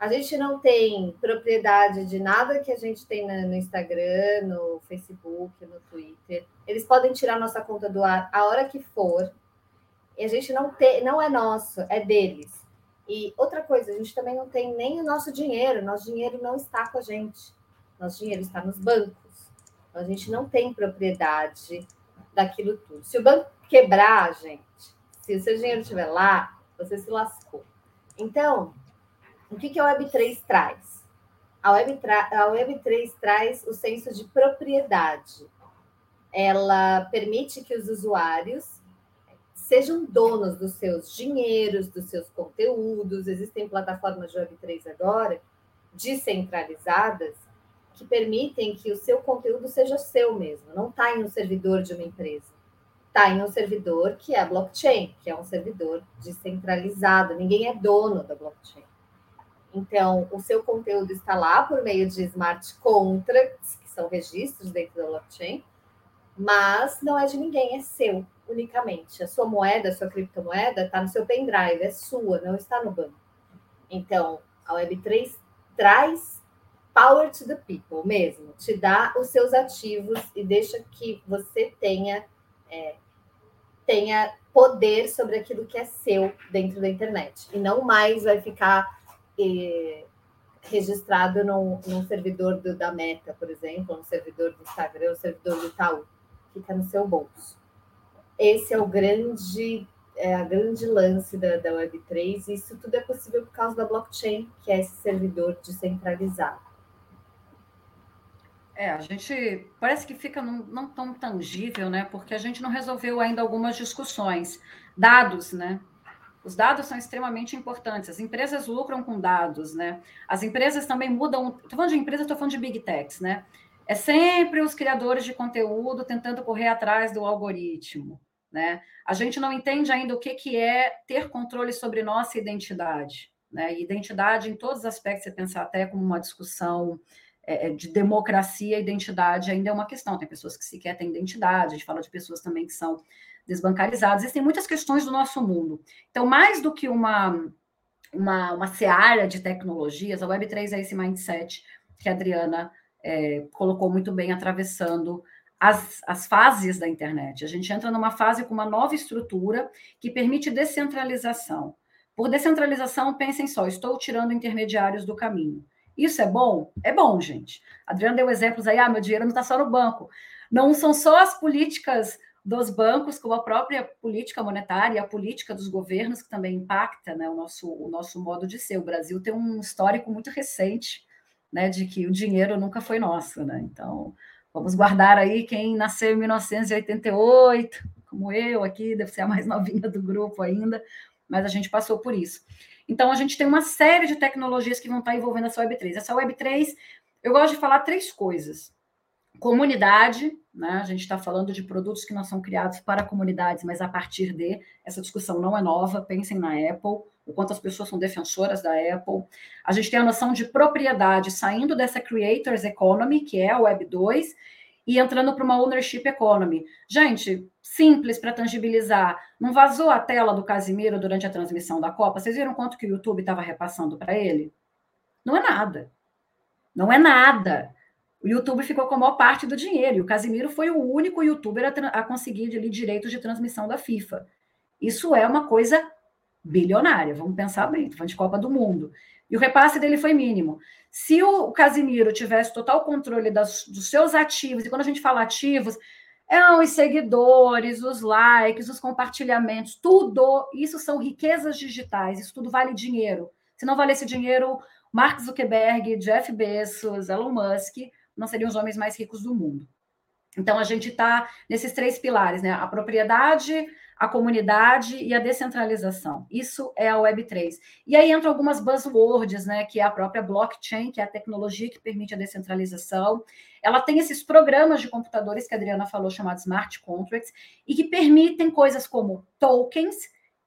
A gente não tem propriedade de nada que a gente tem no Instagram, no Facebook, no Twitter. Eles podem tirar nossa conta do ar a hora que for. E a gente não tem, não é nosso, é deles. E outra coisa, a gente também não tem nem o nosso dinheiro. Nosso dinheiro não está com a gente. Nosso dinheiro está nos bancos. A gente não tem propriedade daquilo tudo. Se o banco quebrar, gente, se o seu dinheiro estiver lá, você se lascou. Então, o que, que a Web3 traz? A, Web a Web3 traz o senso de propriedade. Ela permite que os usuários sejam donos dos seus dinheiros, dos seus conteúdos. Existem plataformas de Web3 agora descentralizadas que permitem que o seu conteúdo seja seu mesmo, não está em um servidor de uma empresa. Está em um servidor que é a blockchain, que é um servidor descentralizado, ninguém é dono da blockchain. Então, o seu conteúdo está lá por meio de smart contracts, que são registros dentro da blockchain, mas não é de ninguém, é seu, unicamente. A sua moeda, a sua criptomoeda está no seu pendrive, é sua, não está no banco. Então, a Web3 traz power to the people mesmo, te dá os seus ativos e deixa que você tenha é, tenha poder sobre aquilo que é seu dentro da internet e não mais vai ficar registrado num, num servidor do, da Meta, por exemplo, no servidor do Instagram, no servidor do Itaú, fica no seu bolso. Esse é o grande é a grande lance da, da Web3, e isso tudo é possível por causa da blockchain, que é esse servidor descentralizado. É, a gente parece que fica não, não, tão tangível, né? Porque a gente não resolveu ainda algumas discussões. Dados, né? Os dados são extremamente importantes. As empresas lucram com dados, né? As empresas também mudam. Estou falando de empresas, estou falando de big techs, né? É sempre os criadores de conteúdo tentando correr atrás do algoritmo, né? A gente não entende ainda o que, que é ter controle sobre nossa identidade, né? Identidade em todos os aspectos, você pensar até como uma discussão é, de democracia, identidade ainda é uma questão. Tem pessoas que sequer têm identidade, a gente fala de pessoas também que são desbancarizados. Existem muitas questões do nosso mundo. Então, mais do que uma, uma, uma seara de tecnologias, a Web3 é esse mindset que a Adriana é, colocou muito bem, atravessando as, as fases da internet. A gente entra numa fase com uma nova estrutura que permite descentralização. Por descentralização, pensem só, estou tirando intermediários do caminho. Isso é bom? É bom, gente. A Adriana deu exemplos aí, ah, meu dinheiro não está só no banco. Não são só as políticas dos bancos, como a própria política monetária, a política dos governos, que também impacta né, o, nosso, o nosso modo de ser. O Brasil tem um histórico muito recente né, de que o dinheiro nunca foi nosso. Né? Então, vamos guardar aí quem nasceu em 1988, como eu aqui, deve ser a mais novinha do grupo ainda, mas a gente passou por isso. Então, a gente tem uma série de tecnologias que vão estar envolvendo essa Web3. Essa Web3, eu gosto de falar três coisas. Comunidade, né? A gente está falando de produtos que não são criados para comunidades, mas a partir de. Essa discussão não é nova, pensem na Apple, o quanto as pessoas são defensoras da Apple. A gente tem a noção de propriedade saindo dessa Creators Economy, que é a Web 2, e entrando para uma Ownership Economy. Gente, simples para tangibilizar. Não vazou a tela do Casimiro durante a transmissão da Copa? Vocês viram quanto que o YouTube estava repassando para ele? Não é nada. Não é nada o YouTube ficou com a maior parte do dinheiro. E o Casimiro foi o único youtuber a, a conseguir ali, direitos de transmissão da FIFA. Isso é uma coisa bilionária, vamos pensar bem, falando de Copa do Mundo. E o repasse dele foi mínimo. Se o Casimiro tivesse total controle das, dos seus ativos, e quando a gente fala ativos, é os seguidores, os likes, os compartilhamentos, tudo isso são riquezas digitais, isso tudo vale dinheiro. Se não valesse dinheiro, Mark Zuckerberg, Jeff Bezos, Elon Musk não seriam os homens mais ricos do mundo. Então, a gente está nesses três pilares, né? A propriedade, a comunidade e a descentralização. Isso é a Web3. E aí entram algumas buzzwords, né? Que é a própria blockchain, que é a tecnologia que permite a descentralização. Ela tem esses programas de computadores que a Adriana falou, chamados smart contracts, e que permitem coisas como tokens,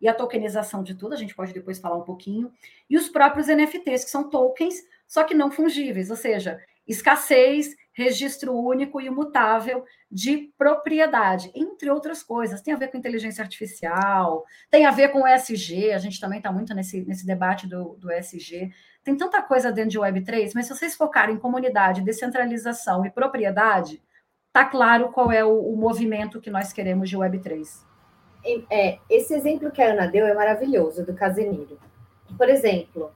e a tokenização de tudo, a gente pode depois falar um pouquinho, e os próprios NFTs, que são tokens, só que não fungíveis, ou seja, escassez, registro único e imutável de propriedade, entre outras coisas. Tem a ver com inteligência artificial, tem a ver com o ESG, a gente também está muito nesse, nesse debate do, do ESG. Tem tanta coisa dentro de Web3, mas se vocês focarem em comunidade, descentralização e propriedade, tá claro qual é o, o movimento que nós queremos de Web3. É, esse exemplo que a Ana deu é maravilhoso, do Casemiro. Por exemplo,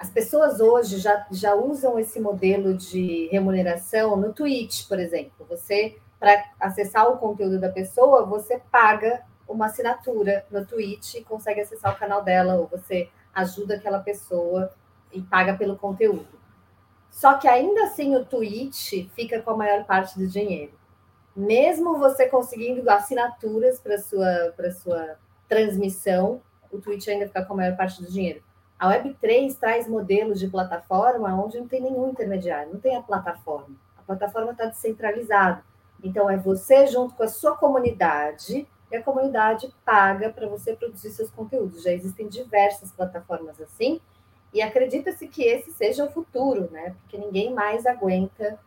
as pessoas hoje já, já usam esse modelo de remuneração no Twitch, por exemplo. Você, para acessar o conteúdo da pessoa, você paga uma assinatura no Twitch e consegue acessar o canal dela, ou você ajuda aquela pessoa e paga pelo conteúdo. Só que ainda assim o Twitch fica com a maior parte do dinheiro. Mesmo você conseguindo assinaturas para sua para sua transmissão, o Twitch ainda fica com a maior parte do dinheiro. A Web3 traz modelos de plataforma onde não tem nenhum intermediário, não tem a plataforma. A plataforma está descentralizada. Então, é você junto com a sua comunidade, e a comunidade paga para você produzir seus conteúdos. Já existem diversas plataformas assim, e acredita-se que esse seja o futuro, né? Porque ninguém mais aguenta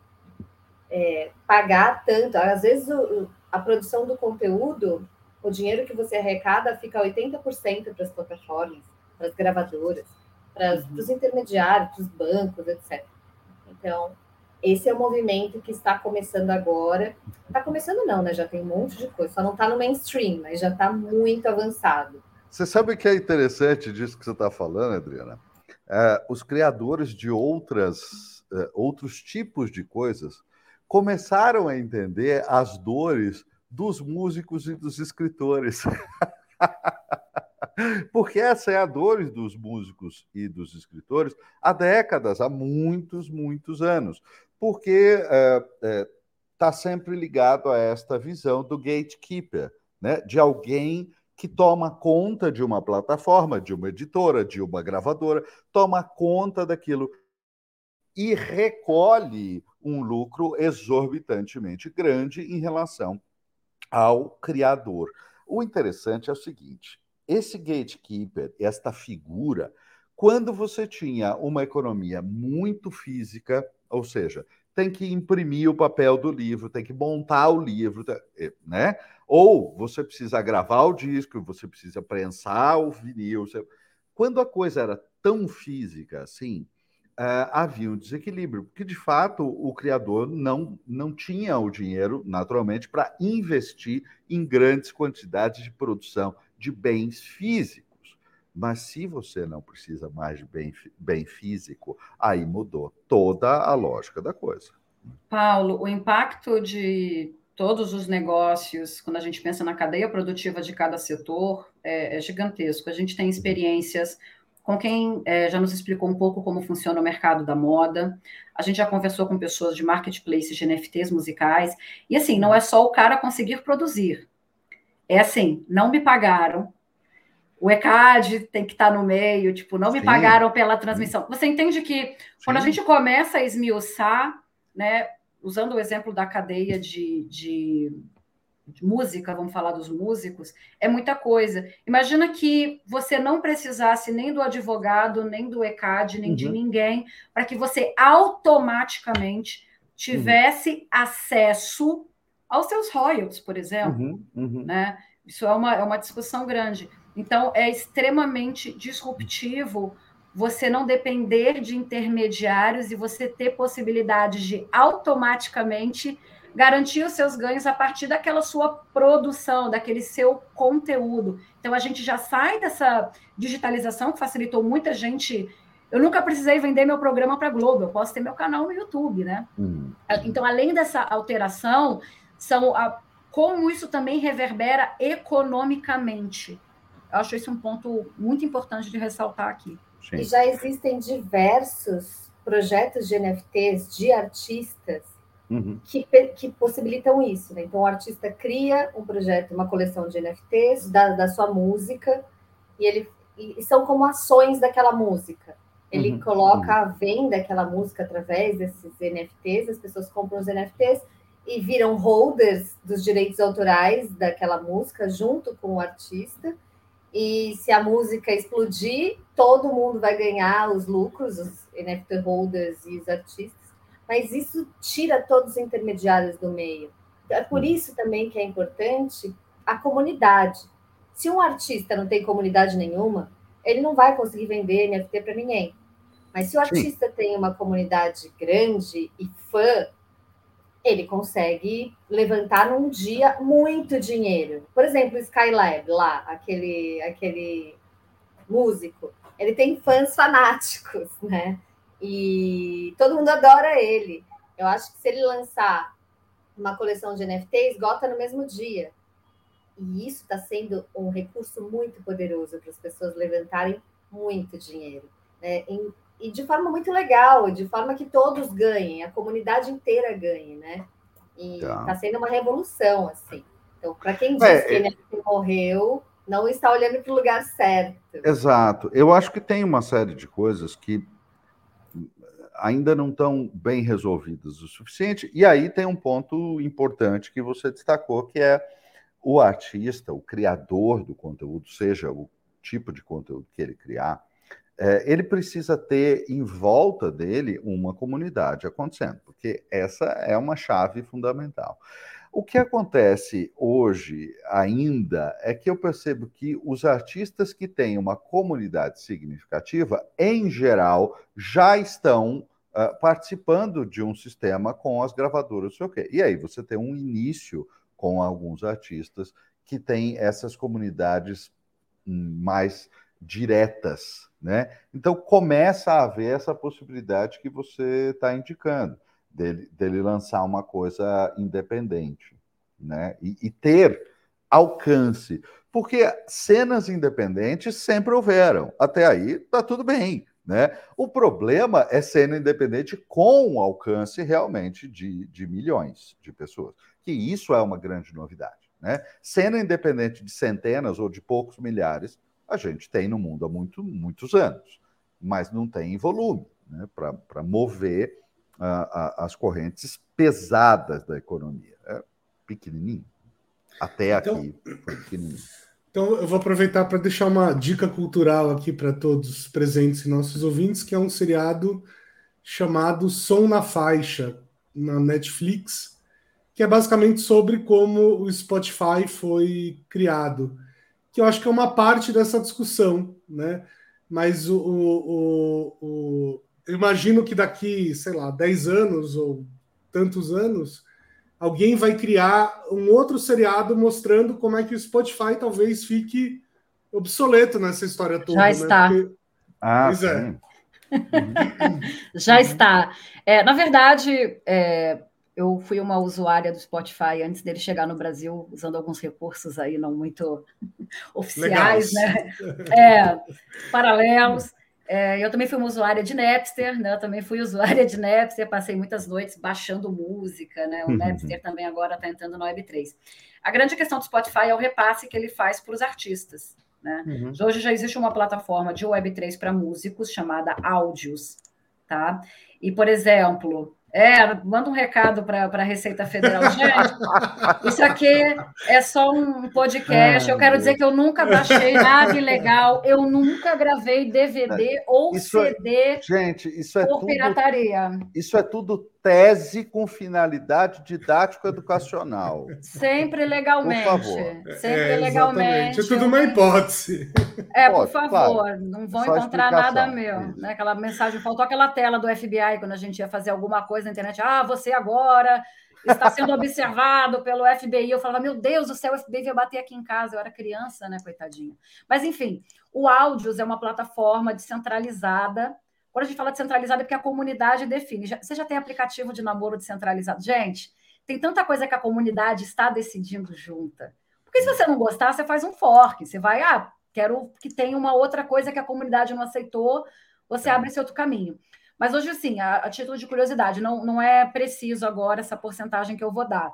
é, pagar tanto. Às vezes, o, a produção do conteúdo, o dinheiro que você arrecada fica 80% para as plataformas para as gravadoras, para uhum. os intermediários, para os bancos, etc. Então, esse é o movimento que está começando agora. Está começando não, né? Já tem um monte de coisa, só não está no mainstream, mas já está muito avançado. Você sabe o que é interessante disso que você está falando, Adriana? É, os criadores de outras, é, outros tipos de coisas começaram a entender as dores dos músicos e dos escritores. Porque essa é a dor dos músicos e dos escritores há décadas, há muitos, muitos anos. Porque está é, é, tá sempre ligado a esta visão do gatekeeper, né? de alguém que toma conta de uma plataforma, de uma editora, de uma gravadora, toma conta daquilo e recolhe um lucro exorbitantemente grande em relação ao criador. O interessante é o seguinte: esse gatekeeper, esta figura, quando você tinha uma economia muito física, ou seja, tem que imprimir o papel do livro, tem que montar o livro, tá, eh, né? Ou você precisa gravar o disco, você precisa prensar o vinil. Você... Quando a coisa era tão física assim, uh, havia um desequilíbrio, porque de fato o criador não, não tinha o dinheiro, naturalmente, para investir em grandes quantidades de produção de bens físicos. Mas se você não precisa mais de bem, bem físico, aí mudou toda a lógica da coisa. Paulo, o impacto de todos os negócios, quando a gente pensa na cadeia produtiva de cada setor, é, é gigantesco. A gente tem experiências com quem é, já nos explicou um pouco como funciona o mercado da moda. A gente já conversou com pessoas de marketplaces de NFTs musicais. E assim, não é só o cara conseguir produzir. É assim, não me pagaram, o ECAD tem que estar tá no meio, tipo, não me Sim. pagaram pela transmissão. Você entende que Sim. quando a gente começa a esmiuçar, né, usando o exemplo da cadeia de, de, de, música, vamos falar dos músicos, é muita coisa. Imagina que você não precisasse nem do advogado, nem do ECAD, nem uhum. de ninguém, para que você automaticamente tivesse uhum. acesso aos seus royalties, por exemplo. Uhum. uhum. Né? Isso é uma, é uma discussão grande. Então, é extremamente disruptivo você não depender de intermediários e você ter possibilidade de automaticamente garantir os seus ganhos a partir daquela sua produção, daquele seu conteúdo. Então, a gente já sai dessa digitalização que facilitou muita gente. Eu nunca precisei vender meu programa para a Globo, eu posso ter meu canal no YouTube, né? Uhum. Então, além dessa alteração, são a, como isso também reverbera economicamente. Eu acho esse um ponto muito importante de ressaltar aqui. Sim. E já existem diversos projetos de NFTs de artistas uhum. que, que possibilitam isso. Né? Então, o artista cria um projeto, uma coleção de NFTs da, da sua música, e, ele, e são como ações daquela música. Ele uhum. coloca uhum. a venda daquela música através desses NFTs, as pessoas compram os NFTs e viram holders dos direitos autorais daquela música junto com o artista e se a música explodir, todo mundo vai ganhar os lucros, os NFT holders e os artistas, mas isso tira todos os intermediários do meio. É por hum. isso também que é importante a comunidade. Se um artista não tem comunidade nenhuma, ele não vai conseguir vender NFT para ninguém. Mas se o artista Sim. tem uma comunidade grande e fã, ele consegue levantar num dia muito dinheiro. Por exemplo, o Skylab lá, aquele, aquele músico, ele tem fãs fanáticos, né? E todo mundo adora ele. Eu acho que se ele lançar uma coleção de NFT, esgota no mesmo dia. E isso está sendo um recurso muito poderoso para as pessoas levantarem muito dinheiro. Né? Em, e de forma muito legal, de forma que todos ganhem, a comunidade inteira ganhe, né? E está tá sendo uma revolução, assim. Então, para quem diz é, que ele é... morreu, não está olhando para o lugar certo. Exato. Eu acho que tem uma série de coisas que ainda não estão bem resolvidas o suficiente. E aí tem um ponto importante que você destacou, que é o artista, o criador do conteúdo, seja o tipo de conteúdo que ele criar, é, ele precisa ter em volta dele uma comunidade acontecendo, porque essa é uma chave fundamental. O que acontece hoje ainda é que eu percebo que os artistas que têm uma comunidade significativa, em geral, já estão uh, participando de um sistema com as gravadoras, sei o quê. E aí você tem um início com alguns artistas que têm essas comunidades mais diretas, né? Então começa a haver essa possibilidade que você está indicando, dele, dele lançar uma coisa independente, né? E, e, ter alcance, porque cenas independentes sempre houveram. Até aí tá tudo bem, né? O problema é cena independente com alcance realmente de, de milhões de pessoas, que isso é uma grande novidade. Né? Sendo independente de centenas ou de poucos milhares, a gente tem no mundo há muito, muitos anos, mas não tem volume né? para mover as correntes pesadas da economia. É pequenininho. Até então, aqui, pequenininho. Então, eu vou aproveitar para deixar uma dica cultural aqui para todos presentes e nossos ouvintes, que é um seriado chamado Som na Faixa, na Netflix, que é basicamente sobre como o Spotify foi criado, que eu acho que é uma parte dessa discussão, né? Mas o, o, o, eu imagino que daqui, sei lá, 10 anos ou tantos anos, alguém vai criar um outro seriado mostrando como é que o Spotify talvez fique obsoleto nessa história toda. Já né? está. Porque... Ah, pois é. sim. é. Já está. É, na verdade, é, eu fui uma usuária do Spotify antes dele chegar no Brasil, usando alguns recursos aí não muito oficiais, Legais. né? É, paralelos. É, eu também fui uma usuária de Napster, né? Eu também fui usuária de Napster, passei muitas noites baixando música, né? O uhum. Napster também agora está entrando no Web3. A grande questão do Spotify é o repasse que ele faz para os artistas. Né? Uhum. Hoje já existe uma plataforma de Web3 para músicos chamada Áudios. Tá? E, por exemplo, é, manda um recado para a Receita Federal. Gente, isso aqui é só um podcast. eu quero dizer que eu nunca baixei nada ilegal, eu nunca gravei DVD ou isso CD é, gente, isso é por tudo, pirataria. Isso é tudo tese com finalidade didático-educacional. Sempre legalmente. Por favor. Sempre é, legalmente. É tudo uma hipótese. É, por favor, claro. não vão Só encontrar nada meu. Né? Aquela mensagem, faltou aquela tela do FBI quando a gente ia fazer alguma coisa na internet. Ah, você agora está sendo observado pelo FBI. Eu falava, meu Deus do céu, o FBI veio bater aqui em casa. Eu era criança, né, coitadinha. Mas, enfim, o Áudios é uma plataforma descentralizada quando a gente fala descentralizado é porque a comunidade define. você já tem aplicativo de namoro descentralizado? Gente, tem tanta coisa que a comunidade está decidindo junta. Porque se você não gostar, você faz um fork. Você vai, ah, quero que tenha uma outra coisa que a comunidade não aceitou, você abre esse outro caminho. Mas hoje, sim, a, a título de curiosidade, não, não é preciso agora essa porcentagem que eu vou dar.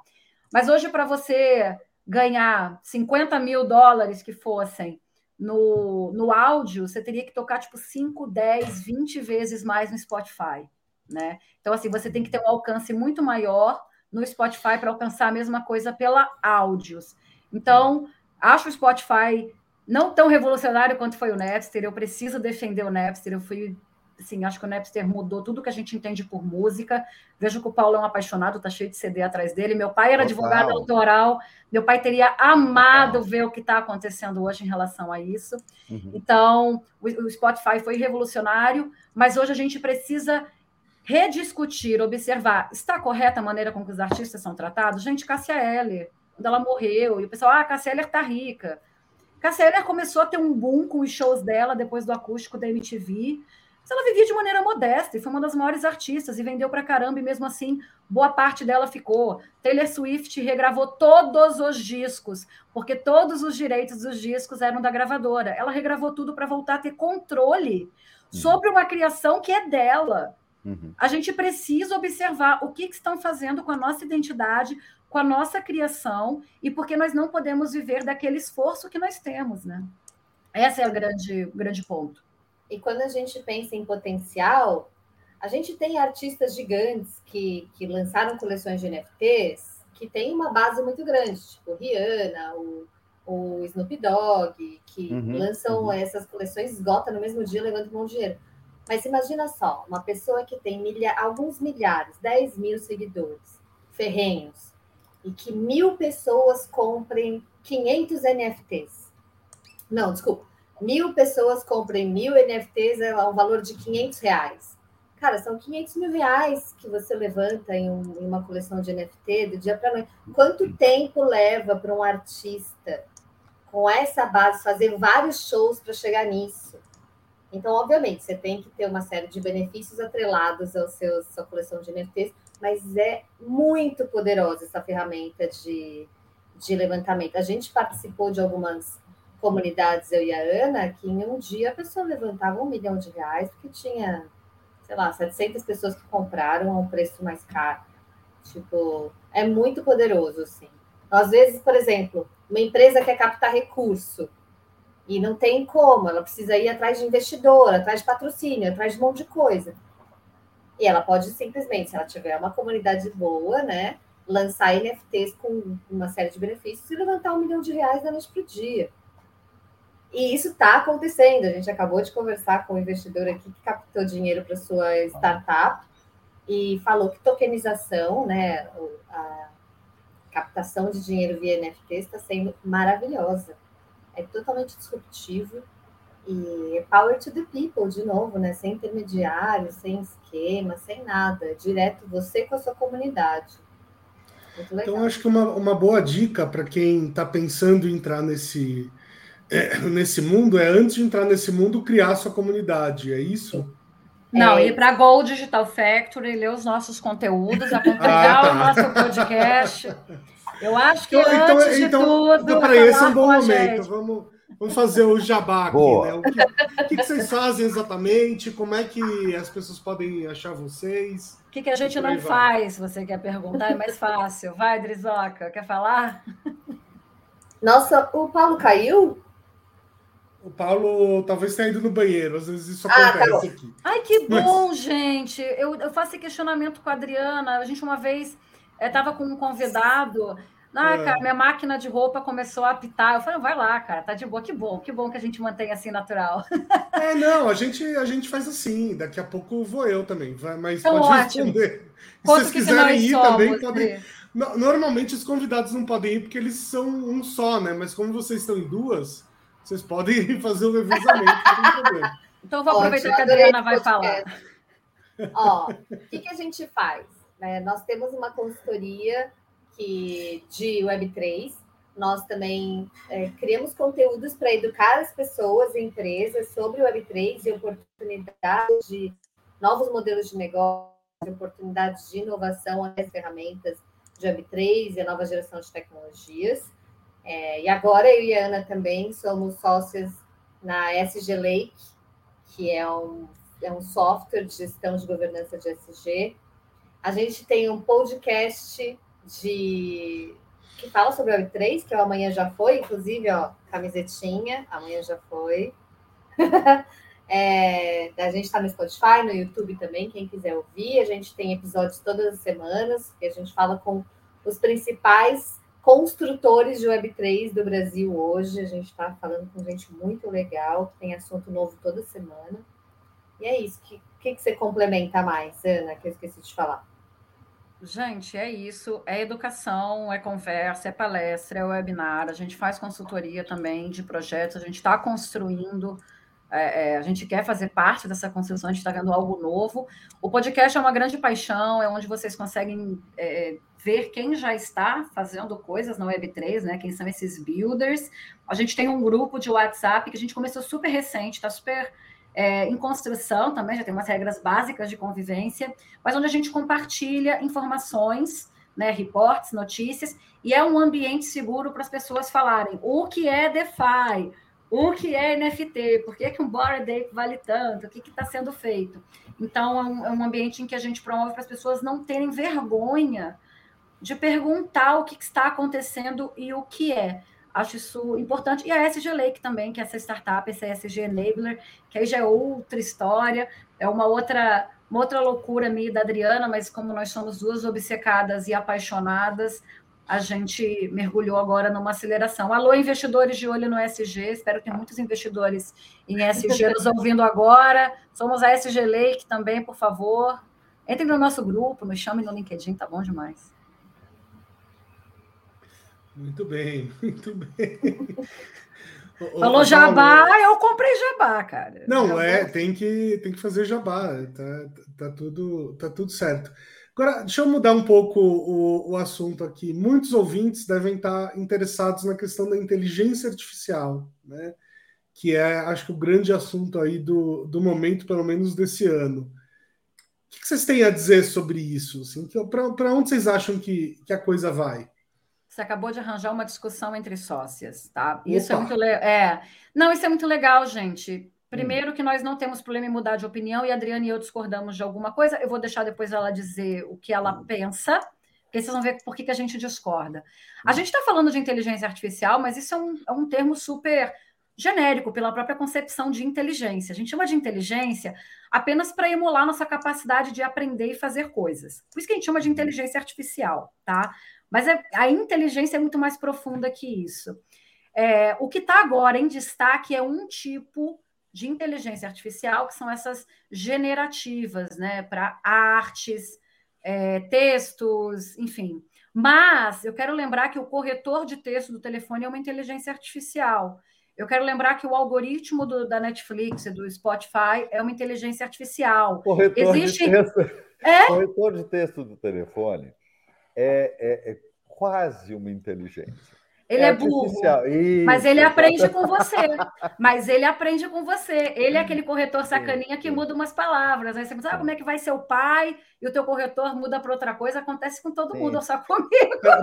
Mas hoje, para você ganhar 50 mil dólares que fossem no, no áudio, você teria que tocar tipo 5, 10, 20 vezes mais no Spotify, né? Então, assim, você tem que ter um alcance muito maior no Spotify para alcançar a mesma coisa pela áudios. Então, acho o Spotify não tão revolucionário quanto foi o Napster, eu preciso defender o Napster, eu fui assim, acho que o Napster mudou tudo que a gente entende por música. Vejo que o Paulo é um apaixonado, tá cheio de CD atrás dele. Meu pai era Total. advogado autoral, meu pai teria amado Total. ver o que está acontecendo hoje em relação a isso. Uhum. Então, o, o Spotify foi revolucionário, mas hoje a gente precisa rediscutir, observar, está correta a maneira com que os artistas são tratados? Gente, Cássia Eller, quando ela morreu, e o pessoal, ah, Cássia Eller tá rica. Cássia Eller começou a ter um boom com os shows dela depois do acústico da MTV. Mas ela vivia de maneira modesta e foi uma das maiores artistas e vendeu para caramba, e mesmo assim, boa parte dela ficou. Taylor Swift regravou todos os discos, porque todos os direitos dos discos eram da gravadora. Ela regravou tudo para voltar a ter controle uhum. sobre uma criação que é dela. Uhum. A gente precisa observar o que, que estão fazendo com a nossa identidade, com a nossa criação, e porque nós não podemos viver daquele esforço que nós temos, né? Esse é o grande, grande ponto. E quando a gente pensa em potencial, a gente tem artistas gigantes que, que lançaram coleções de NFTs que tem uma base muito grande, tipo Rihanna, o, o Snoop Dogg, que uhum, lançam uhum. essas coleções, esgota no mesmo dia, levando um monte de dinheiro. Mas imagina só, uma pessoa que tem milha, alguns milhares, 10 mil seguidores, ferrenhos, e que mil pessoas comprem 500 NFTs. Não, desculpa, mil pessoas comprem mil NFTs é um valor de 500 reais. Cara, são 500 mil reais que você levanta em, um, em uma coleção de NFT do dia para noite. Quanto tempo leva para um artista com essa base fazer vários shows para chegar nisso? Então, obviamente, você tem que ter uma série de benefícios atrelados ao seu sua coleção de NFTs, mas é muito poderosa essa ferramenta de, de levantamento. A gente participou de algumas comunidades, eu e a Ana, que em um dia a pessoa levantava um milhão de reais, porque tinha, sei lá, 700 pessoas que compraram a um preço mais caro. Tipo, é muito poderoso, assim. Às vezes, por exemplo, uma empresa quer captar recurso e não tem como, ela precisa ir atrás de investidor, atrás de patrocínio, atrás de um monte de coisa. E ela pode simplesmente, se ela tiver uma comunidade boa, né, lançar NFTs com uma série de benefícios e levantar um milhão de reais da noite para o dia. E isso está acontecendo. A gente acabou de conversar com um investidor aqui que captou dinheiro para sua startup e falou que tokenização, né, a captação de dinheiro via NFT está sendo maravilhosa. É totalmente disruptivo e é power to the people, de novo, né? Sem intermediário, sem esquema, sem nada. Direto você com a sua comunidade. Então, acho que uma, uma boa dica para quem está pensando em entrar nesse, é, nesse mundo é, antes de entrar nesse mundo, criar sua comunidade. É isso? Não, é... ir para a Gold Digital Factory, ler os nossos conteúdos, acompanhar ah, tá. o nosso podcast. Eu acho que então, então antes então, de tudo. Então, peraí, esse é um bom momento. Vamos, vamos fazer o jabá aqui, né? O, que, o que, vocês fazem exatamente? Como é que as pessoas podem achar vocês? O que, que a gente não faz? Você quer perguntar? É mais fácil. Vai, Drizoca, quer falar? Nossa, o Paulo caiu? O Paulo talvez tenha ido no banheiro, às vezes isso ah, acontece tá aqui. Ai, que bom, Mas... gente. Eu, eu faço esse questionamento com a Adriana. A gente uma vez estava eh, com um convidado. Ah, é. cara, minha máquina de roupa começou a apitar. Eu falei, vai lá, cara, tá de boa. Que bom, que bom que a gente mantém assim natural. É, não, a gente, a gente faz assim. Daqui a pouco vou eu também. Mas então, pode ótimo. responder. se vocês quiserem ir somos, também, podem. Normalmente os convidados não podem ir porque eles são um só, né? Mas como vocês estão em duas, vocês podem fazer o revezamento, não tem problema. Então, vou aproveitar que a Adriana vai falar. Ó, o que, que a gente faz? É, nós temos uma consultoria que, de Web3. Nós também é, criamos conteúdos para educar as pessoas e empresas sobre Web3 e oportunidades de novos modelos de negócio, oportunidades de inovação, as ferramentas de Web3 e a nova geração de tecnologias. É, e agora eu e a Ana também somos sócias na SG Lake, que é um, é um software de gestão de governança de SG. A gente tem um podcast de que fala sobre o Web3, que o Amanhã Já Foi, inclusive, ó, camisetinha, Amanhã Já Foi. é, a gente está no Spotify, no YouTube também, quem quiser ouvir. A gente tem episódios todas as semanas, que a gente fala com os principais construtores de Web3 do Brasil hoje. A gente está falando com gente muito legal, que tem assunto novo toda semana. E é isso. O que, que, que você complementa mais, Ana, que eu esqueci de falar? Gente, é isso. É educação, é conversa, é palestra, é webinar. A gente faz consultoria também de projetos. A gente está construindo é, é, a gente quer fazer parte dessa construção, a gente está vendo algo novo. O podcast é uma grande paixão, é onde vocês conseguem é, ver quem já está fazendo coisas na Web3, né? Quem são esses builders. A gente tem um grupo de WhatsApp que a gente começou super recente, está super é, em construção também, já tem umas regras básicas de convivência, mas onde a gente compartilha informações, né, reportes, notícias, e é um ambiente seguro para as pessoas falarem o que é DeFi, o que é NFT, por que, que um Bored Ape vale tanto, o que está sendo feito. Então, é um, é um, ambiente em que a gente promove para as pessoas não terem vergonha de perguntar o que, que, está acontecendo e o que é. Acho isso importante. E a SG Lake também, que é essa startup, essa SG Enabler, que aí já é outra história, é uma outra, uma outra loucura minha da Adriana, mas como nós somos duas obcecadas e apaixonadas, a gente mergulhou agora numa aceleração. Alô, investidores de olho no SG, espero que tenha muitos investidores em SG nos ouvindo agora. Somos a SG Lake também, por favor. Entrem no nosso grupo, nos chamem no LinkedIn, tá bom demais. Muito bem, muito bem. Falou jabá, eu comprei jabá, cara. Não, jabá. é, tem que, tem que fazer jabá, tá, tá, tudo, tá tudo certo. Agora, deixa eu mudar um pouco o, o assunto aqui. Muitos ouvintes devem estar interessados na questão da inteligência artificial, né? que é, acho que, o grande assunto aí do, do momento, pelo menos desse ano. O que vocês têm a dizer sobre isso? Assim, Para onde vocês acham que, que a coisa vai? Você acabou de arranjar uma discussão entre sócias, tá? Isso é Opa. é muito legal. É. Não, isso é muito legal, gente. Primeiro, que nós não temos problema em mudar de opinião e a Adriana e eu discordamos de alguma coisa. Eu vou deixar depois ela dizer o que ela pensa, Porque vocês vão ver por que, que a gente discorda. A gente está falando de inteligência artificial, mas isso é um, é um termo super genérico pela própria concepção de inteligência. A gente chama de inteligência apenas para emular nossa capacidade de aprender e fazer coisas. Por isso que a gente chama de uhum. inteligência artificial, tá? Mas é, a inteligência é muito mais profunda que isso. É, o que está agora em destaque é um tipo de inteligência artificial, que são essas generativas, né, para artes, é, textos, enfim. Mas eu quero lembrar que o corretor de texto do telefone é uma inteligência artificial. Eu quero lembrar que o algoritmo do, da Netflix e do Spotify é uma inteligência artificial. Corretor, Existe... de, texto, é? corretor de texto do telefone é, é, é quase uma inteligência. Ele é, é burro, Isso, mas ele aprende com você. Mas ele aprende com você. Ele é aquele corretor sacaninha que muda umas palavras. Aí você pensa, ah, como é que vai ser o pai? E o teu corretor muda para outra coisa. Acontece com todo Sim. mundo, ou só comigo.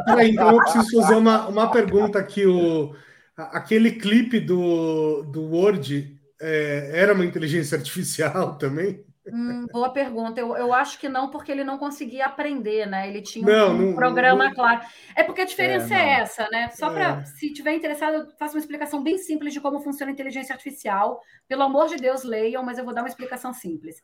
Peraí, então eu preciso fazer uma, uma pergunta aqui. O, aquele clipe do, do Word é, era uma inteligência artificial também? Hum, boa pergunta. Eu, eu acho que não, porque ele não conseguia aprender, né? Ele tinha não, um, não, programa não, claro. É porque a diferença é, é essa, né? Só para, é. se tiver interessado, eu faço uma explicação bem simples de como funciona a inteligência artificial. Pelo amor de Deus, leiam, mas eu vou dar uma explicação simples.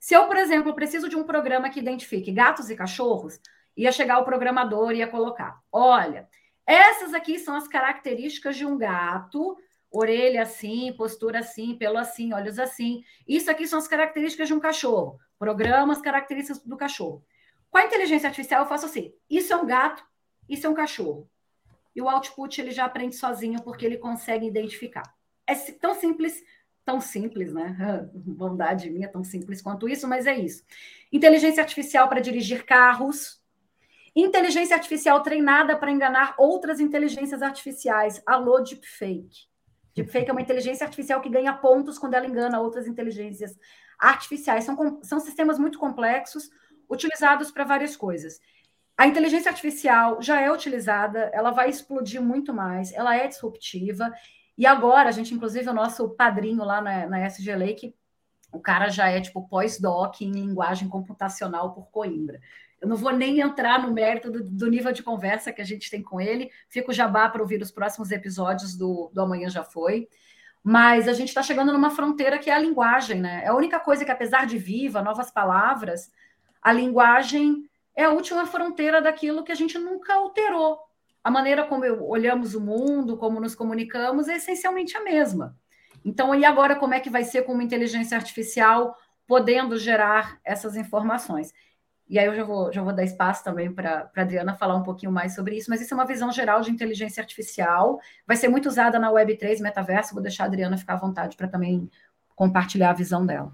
Se eu, por exemplo, preciso de um programa que identifique gatos e cachorros, ia chegar o programador e ia colocar: olha, essas aqui são as características de um gato orelha assim, postura assim, pelo assim, olhos assim. Isso aqui são as características de um cachorro. Programa as características do cachorro. Com a inteligência artificial, eu faço assim: isso é um gato, isso é um cachorro. E o output ele já aprende sozinho porque ele consegue identificar. É tão simples, tão simples, né? Bondade minha, tão simples quanto isso, mas é isso. Inteligência artificial para dirigir carros. Inteligência artificial treinada para enganar outras inteligências artificiais. Alô, deepfake. Deepfake é uma inteligência artificial que ganha pontos quando ela engana outras inteligências artificiais. São, são sistemas muito complexos, utilizados para várias coisas. A inteligência artificial já é utilizada, ela vai explodir muito mais, ela é disruptiva. E agora, a gente, inclusive, o nosso padrinho lá na, na SG Lake, o cara já é tipo pós-doc em linguagem computacional por Coimbra. Eu não vou nem entrar no mérito do, do, nível de conversa que a gente tem com ele. Fico jabá para ouvir os próximos episódios do, do Amanhã Já Foi. Mas a gente está chegando numa fronteira que é a linguagem, né? É a única coisa que, apesar de viva, novas palavras, a linguagem é a última fronteira daquilo que a gente nunca alterou. A maneira como olhamos o mundo, como nos comunicamos, é essencialmente a mesma. Então, e agora como é que vai ser com uma inteligência artificial podendo gerar essas informações? E aí eu já vou, já vou dar espaço também para a Adriana falar um pouquinho mais sobre isso, mas isso é uma visão geral de inteligência artificial, vai ser muito usada na Web3, metaverso, vou deixar a Adriana ficar à vontade para também compartilhar a visão dela.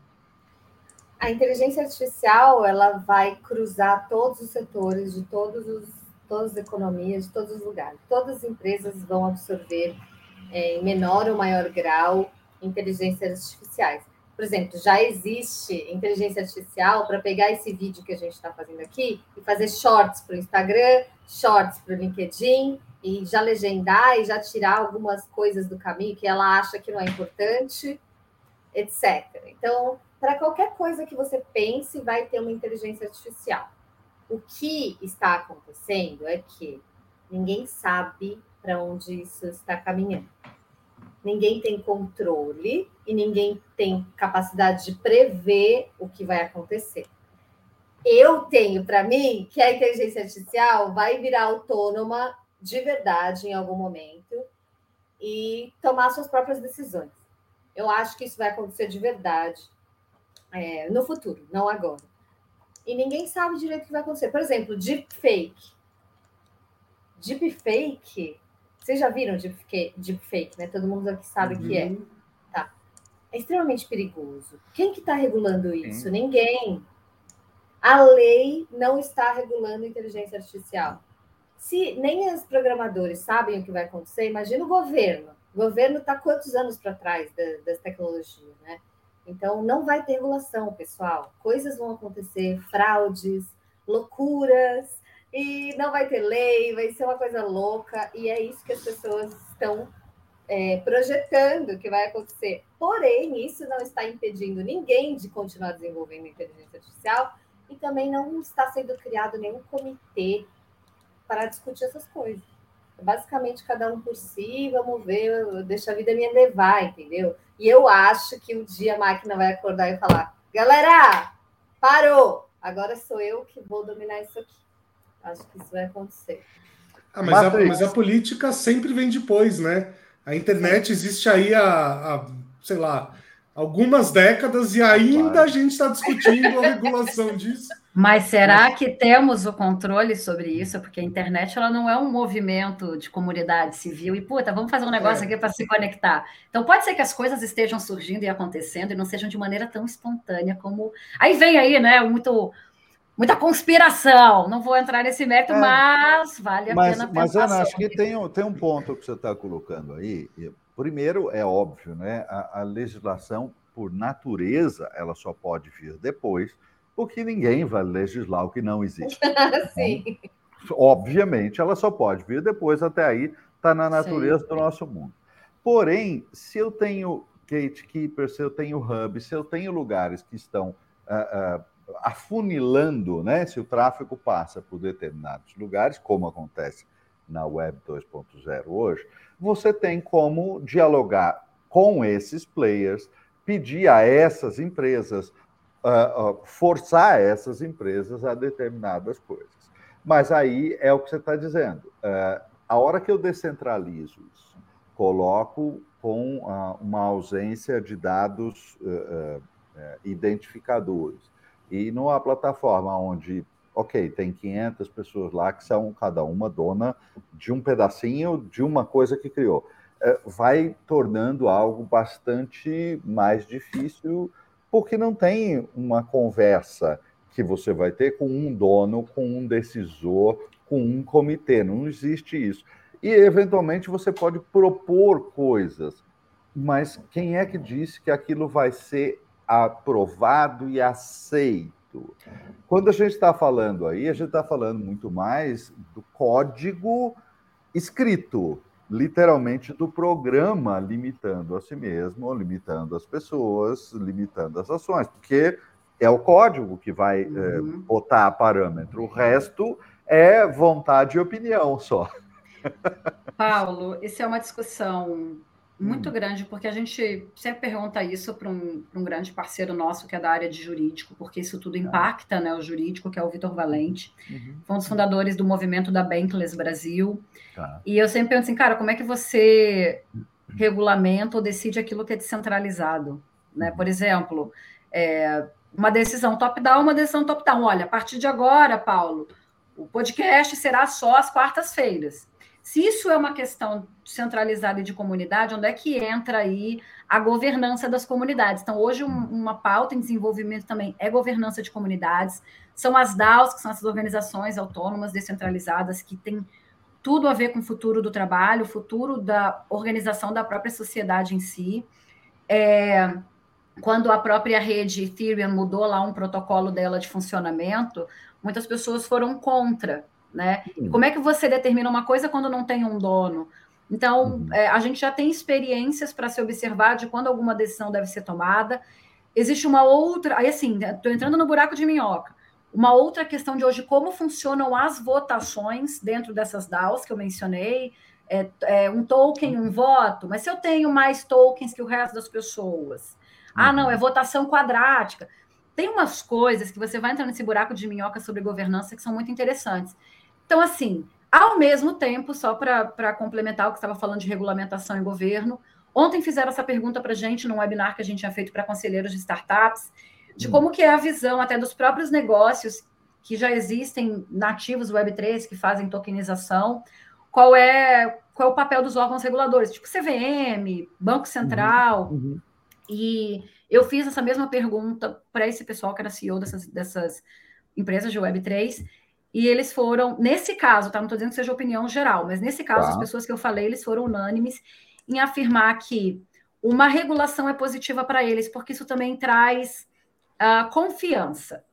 A inteligência artificial, ela vai cruzar todos os setores de todos os, todas as economias, de todos os lugares. Todas as empresas vão absorver é, em menor ou maior grau inteligências artificiais por exemplo, já existe inteligência artificial para pegar esse vídeo que a gente está fazendo aqui e fazer shorts para o Instagram, shorts para o LinkedIn, e já legendar e já tirar algumas coisas do caminho que ela acha que não é importante, etc. Então, para qualquer coisa que você pense, vai ter uma inteligência artificial. O que está acontecendo é que ninguém sabe para onde isso está caminhando ninguém tem controle e ninguém tem capacidade de prever o que vai acontecer. Eu tenho para mim que a inteligência artificial vai virar autônoma de verdade em algum momento e tomar suas próprias decisões. Eu acho que isso vai acontecer de verdade é, no futuro, não agora. E ninguém sabe direito o que vai acontecer. Por exemplo, deepfake. Deepfake vocês já viram deepfake, deepfake, né? Todo mundo aqui sabe o uhum. que é. Uhum. Tá. É extremamente perigoso. Quem que está regulando isso? Sim. Ninguém. A lei não está regulando inteligência artificial. Se nem os programadores sabem o que vai acontecer, imagina o governo. O governo está quantos anos para trás das, das tecnologias, né? Então, não vai ter regulação, pessoal. Coisas vão acontecer, fraudes, loucuras, e não vai ter lei, vai ser uma coisa louca, e é isso que as pessoas estão é, projetando que vai acontecer. Porém, isso não está impedindo ninguém de continuar desenvolvendo inteligência artificial e também não está sendo criado nenhum comitê para discutir essas coisas. Basicamente, cada um por si, vamos ver, deixa a vida me levar, entendeu? E eu acho que um dia a máquina vai acordar e falar: galera, parou! Agora sou eu que vou dominar isso aqui. Acho que isso vai acontecer. Ah, mas, a, mas a política sempre vem depois, né? A internet existe aí há, há sei lá, algumas décadas e ainda a gente está discutindo a regulação disso. Mas será que temos o controle sobre isso? Porque a internet ela não é um movimento de comunidade civil e puta, vamos fazer um negócio é. aqui para se conectar. Então pode ser que as coisas estejam surgindo e acontecendo e não sejam de maneira tão espontânea como. Aí vem aí, né? Muito muita conspiração. Não vou entrar nesse mérito, é, mas vale a mas, pena pensar. Mas, Ana, acho que tem, tem um ponto que você está colocando aí. Primeiro, é óbvio, né? A, a, legislação, por natureza, ela só pode vir depois, porque ninguém vai legislar o que não existe. Sim. Então, obviamente, ela só pode vir depois, até aí está na natureza Sim. do nosso mundo. Porém, se eu tenho gatekeeper, se eu tenho hub, se eu tenho lugares que estão uh, uh, afunilando, né? Se o tráfego passa por determinados lugares, como acontece na Web 2.0 hoje, você tem como dialogar com esses players, pedir a essas empresas, uh, uh, forçar essas empresas a determinadas coisas. Mas aí é o que você está dizendo. Uh, a hora que eu descentralizo isso, coloco com uma ausência de dados identificadores, e numa plataforma onde, ok, tem 500 pessoas lá que são cada uma dona de um pedacinho de uma coisa que criou, é, vai tornando algo bastante mais difícil, porque não tem uma conversa que você vai ter com um dono, com um decisor, com um comitê. Não existe isso. E, eventualmente, você pode propor coisas, mas quem é que disse que aquilo vai ser aprovado e aceito. Quando a gente está falando aí, a gente está falando muito mais do código escrito, literalmente do programa limitando a si mesmo, limitando as pessoas, limitando as ações, porque é o código que vai uhum. é, botar parâmetro. O resto é vontade e opinião só. Paulo, isso é uma discussão muito hum. grande, porque a gente sempre pergunta isso para um, um, grande parceiro nosso que é da área de jurídico, porque isso tudo tá. impacta né, o jurídico, que é o Vitor Valente, uhum. foi um dos fundadores do movimento da Bankless Brasil. Tá. E eu sempre pergunto assim, cara, como é que você regulamenta ou decide aquilo que é descentralizado? Né? Uhum. Por exemplo, é, uma decisão top-down, uma decisão top-down. Olha, a partir de agora, Paulo, o podcast será só às quartas-feiras. Se isso é uma questão centralizada e de comunidade, onde é que entra aí a governança das comunidades? Então, hoje, um, uma pauta em desenvolvimento também é governança de comunidades, são as DAOs, que são essas organizações autônomas descentralizadas que têm tudo a ver com o futuro do trabalho, o futuro da organização da própria sociedade em si. É, quando a própria rede Ethereum mudou lá um protocolo dela de funcionamento, muitas pessoas foram contra né? E como é que você determina uma coisa quando não tem um dono? Então, uhum. é, a gente já tem experiências para se observar de quando alguma decisão deve ser tomada. Existe uma outra, aí assim, estou entrando no buraco de minhoca. Uma outra questão de hoje, como funcionam as votações dentro dessas DAOs que eu mencionei. É, é, um token, um voto, mas se eu tenho mais tokens que o resto das pessoas. Ah, não, é uhum. votação quadrática. Tem umas coisas que você vai entrar nesse buraco de minhoca sobre governança que são muito interessantes. Então, assim, ao mesmo tempo, só para complementar o que estava falando de regulamentação e governo, ontem fizeram essa pergunta para a gente num webinar que a gente tinha feito para conselheiros de startups, de hum. como que é a visão até dos próprios negócios que já existem nativos Web3 que fazem tokenização, qual é qual é o papel dos órgãos reguladores, tipo CVM, Banco Central. Uhum, uhum. E eu fiz essa mesma pergunta para esse pessoal que era CEO dessas, dessas empresas de Web3, e eles foram, nesse caso, tá? Não estou dizendo que seja opinião geral, mas nesse caso, tá. as pessoas que eu falei, eles foram unânimes em afirmar que uma regulação é positiva para eles, porque isso também traz uh, confiança.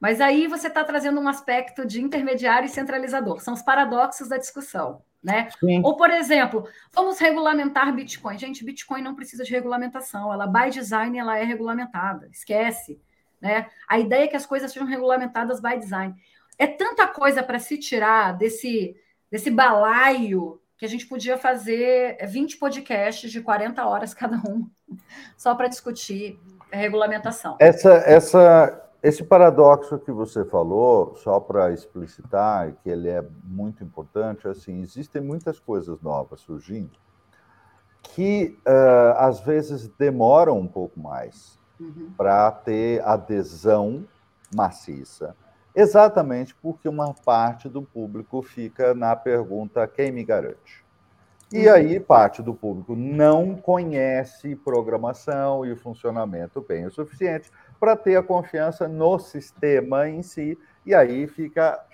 Mas aí você está trazendo um aspecto de intermediário e centralizador, são os paradoxos da discussão. Né? Ou, por exemplo, vamos regulamentar Bitcoin. Gente, Bitcoin não precisa de regulamentação, ela, by design, ela é regulamentada, esquece. Né? A ideia é que as coisas sejam regulamentadas by design. É tanta coisa para se tirar desse, desse balaio que a gente podia fazer 20 podcasts de 40 horas cada um, só para discutir regulamentação. Essa, essa, esse paradoxo que você falou, só para explicitar, que ele é muito importante, assim, existem muitas coisas novas surgindo que uh, às vezes demoram um pouco mais uhum. para ter adesão maciça, exatamente porque uma parte do público fica na pergunta quem me garante. E uhum. aí parte do público não conhece programação e o funcionamento bem o suficiente para ter a confiança no sistema em si, e aí fica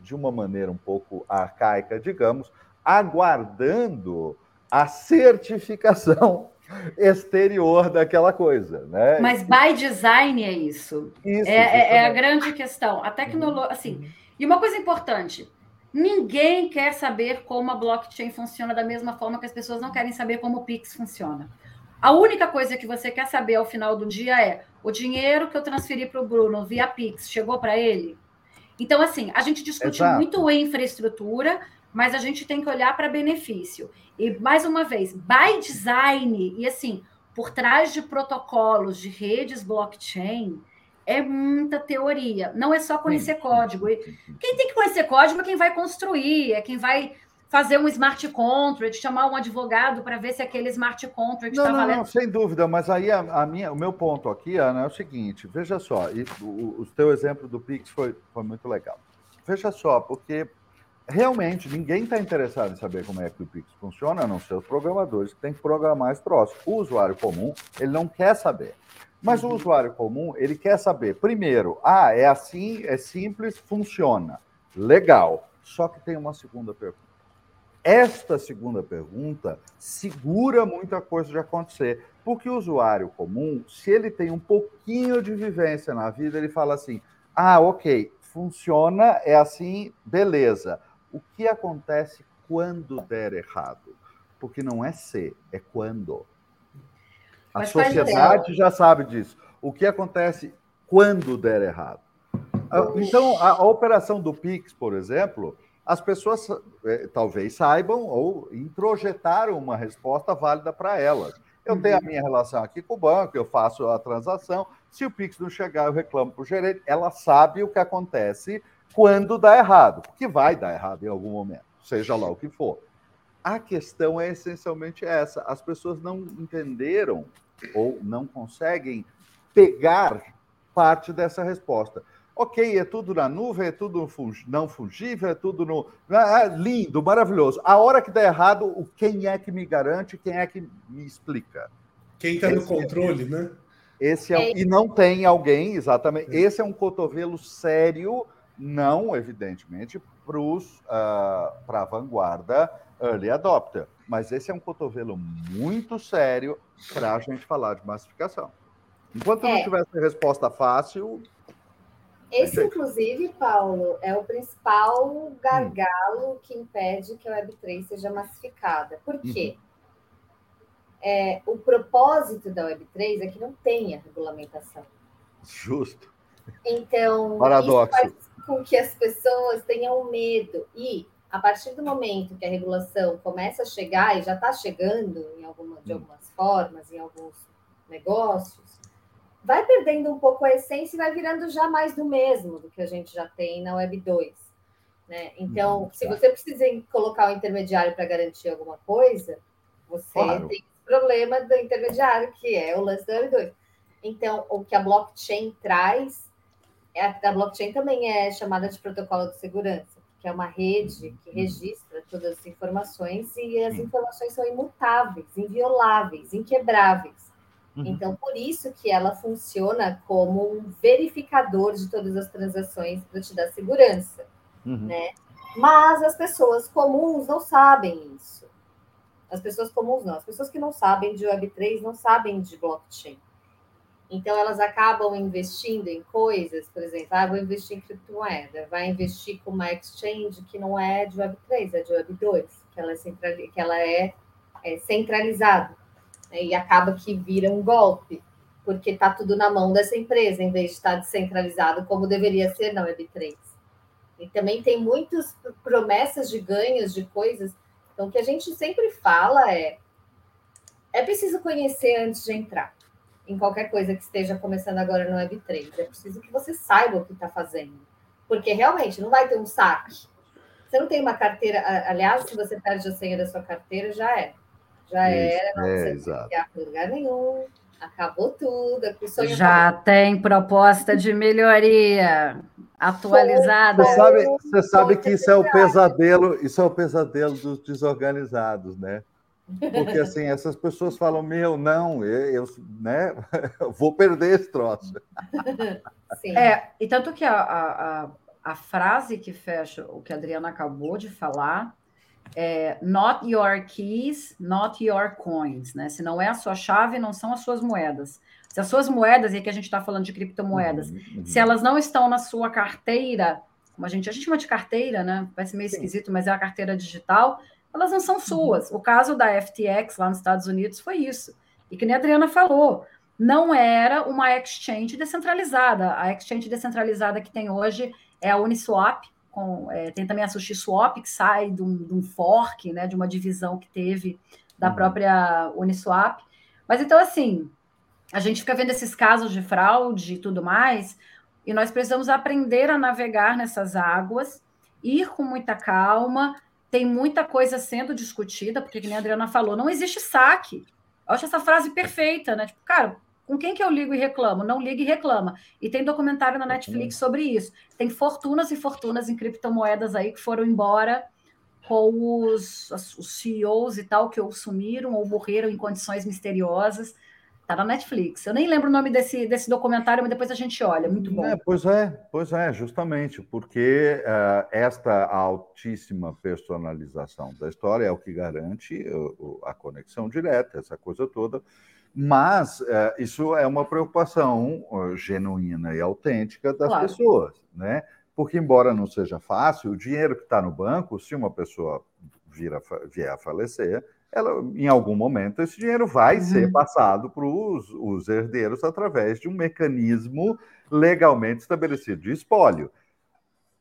de uma maneira um pouco arcaica, digamos, aguardando a certificação exterior daquela coisa, né? Mas by design é isso. isso é, é, é a grande questão. A tecnologia, assim. E uma coisa importante: ninguém quer saber como a blockchain funciona da mesma forma que as pessoas não querem saber como o Pix funciona. A única coisa que você quer saber ao final do dia é o dinheiro que eu transferi para o Bruno via Pix chegou para ele? Então, assim, a gente discute Exato. muito infraestrutura, mas a gente tem que olhar para benefício. E, mais uma vez, by design, e assim, por trás de protocolos de redes blockchain, é muita teoria. Não é só conhecer código. E quem tem que conhecer código é quem vai construir, é quem vai fazer um smart contract, chamar um advogado para ver se aquele smart contract está valendo. Não, sem dúvida, mas aí a, a, minha, o meu ponto aqui, Ana, é o seguinte: veja só, e o, o teu exemplo do Pix foi, foi muito legal. Veja só, porque realmente ninguém está interessado em saber como é que o Pix funciona, a não ser os programadores que têm que programar esse troço. O usuário comum, ele não quer saber. Mas uhum. o usuário comum, ele quer saber, primeiro, ah, é assim, é simples, funciona. Legal. Só que tem uma segunda pergunta. Esta segunda pergunta segura muita coisa de acontecer. Porque o usuário comum, se ele tem um pouquinho de vivência na vida, ele fala assim: ah, ok, funciona, é assim, beleza o que acontece quando der errado? Porque não é se, é quando. A Mas sociedade já sabe disso. O que acontece quando der errado? Ah, então, a, a operação do Pix, por exemplo, as pessoas é, talvez saibam ou introjetaram uma resposta válida para elas. Eu tenho a minha relação aqui com o banco, eu faço a transação. Se o Pix não chegar, eu reclamo para o gerente. Ela sabe o que acontece quando dá errado, porque vai dar errado em algum momento, seja lá o que for. A questão é essencialmente essa: as pessoas não entenderam ou não conseguem pegar parte dessa resposta. Ok, é tudo na nuvem, é tudo não fungível, é tudo no. Ah, ah, lindo, maravilhoso. A hora que dá errado, o quem é que me garante, quem é que me explica? Quem está no é controle, é, né? Esse é, é, e não tem alguém, exatamente. É. Esse é um cotovelo sério não, evidentemente, para uh, a vanguarda early adopter. Mas esse é um cotovelo muito sério para a gente falar de massificação. Enquanto é. não tivesse resposta fácil. Esse, inclusive, Paulo, é o principal gargalo hum. que impede que a Web3 seja massificada. Por quê? Uhum. É, o propósito da Web3 é que não tenha regulamentação. Justo. Então, Paradoxo. isso faz com que as pessoas tenham medo. E a partir do momento que a regulação começa a chegar, e já está chegando em alguma, de hum. algumas formas, em alguns negócios, vai perdendo um pouco a essência e vai virando já mais do mesmo do que a gente já tem na Web 2. Né? Então, hum, se você precisa colocar o um intermediário para garantir alguma coisa, você claro. tem problema do intermediário, que é o lance da Web 2. Então, o que a blockchain traz é, a blockchain também é chamada de protocolo de segurança, que é uma rede que registra todas as informações e as informações são imutáveis, invioláveis, inquebráveis. Uhum. Então, por isso que ela funciona como um verificador de todas as transações para te dar segurança, uhum. né? Mas as pessoas comuns não sabem isso. As pessoas comuns não. As pessoas que não sabem de Web3 não sabem de blockchain. Então, elas acabam investindo em coisas, por exemplo, ah, vou investir em criptomoeda, vai investir com uma exchange que não é de Web3, é de Web2, que ela é, central, que ela é, é centralizada, né? e acaba que vira um golpe, porque está tudo na mão dessa empresa, em vez de estar descentralizado como deveria ser na Web3. E também tem muitas promessas de ganhos de coisas. Então, o que a gente sempre fala é: é preciso conhecer antes de entrar em qualquer coisa que esteja começando agora no Web3. É preciso que você saiba o que está fazendo. Porque realmente não vai ter um saque. Você não tem uma carteira. Aliás, se você perde a senha da sua carteira, já é. Já Isso, era, não é, você não tem lugar nenhum. Acabou tudo. Já acabou. tem proposta de melhoria atualizada. Você sabe, você sabe que isso é o pesadelo, isso é o pesadelo dos desorganizados, né? Porque assim, essas pessoas falam, meu, não, eu, eu né, vou perder esse troço. Sim. É, e tanto que a, a, a frase que fecha o que a Adriana acabou de falar é not your keys, not your coins, né? Se não é a sua chave, não são as suas moedas. Se as suas moedas, e aqui a gente está falando de criptomoedas, uhum, uhum. se elas não estão na sua carteira, como a gente, a gente chama de carteira, né? Parece meio Sim. esquisito, mas é a carteira digital, elas não são suas. O caso da FTX lá nos Estados Unidos foi isso. E que nem a Adriana falou, não era uma exchange descentralizada. A exchange descentralizada que tem hoje é a Uniswap, com, é, tem também a SushiSwap, que sai de um, de um, fork, né, de uma divisão que teve da uhum. própria Uniswap. Mas então, assim, a gente fica vendo esses casos de fraude e tudo mais, e nós precisamos aprender a navegar nessas águas, ir com muita calma, tem muita coisa sendo discutida, porque, como a Adriana falou, não existe saque. Eu acho essa frase perfeita, né? Tipo, cara, com quem que eu ligo e reclamo? Não liga e reclama. E tem documentário na Netflix sobre isso. Tem fortunas e fortunas em criptomoedas aí que foram embora com os, os CEOs e tal que ou sumiram ou morreram em condições misteriosas. Tá na Netflix. Eu nem lembro o nome desse, desse documentário, mas depois a gente olha. Muito bom. É, pois é, pois é, justamente, porque uh, esta altíssima personalização da história é o que garante uh, a conexão direta, essa coisa toda. Mas uh, isso é uma preocupação genuína e autêntica das claro. pessoas, né? Porque, embora não seja fácil, o dinheiro que está no banco, se uma pessoa vier a falecer, ela, em algum momento esse dinheiro vai uhum. ser passado para os herdeiros através de um mecanismo legalmente estabelecido de espólio.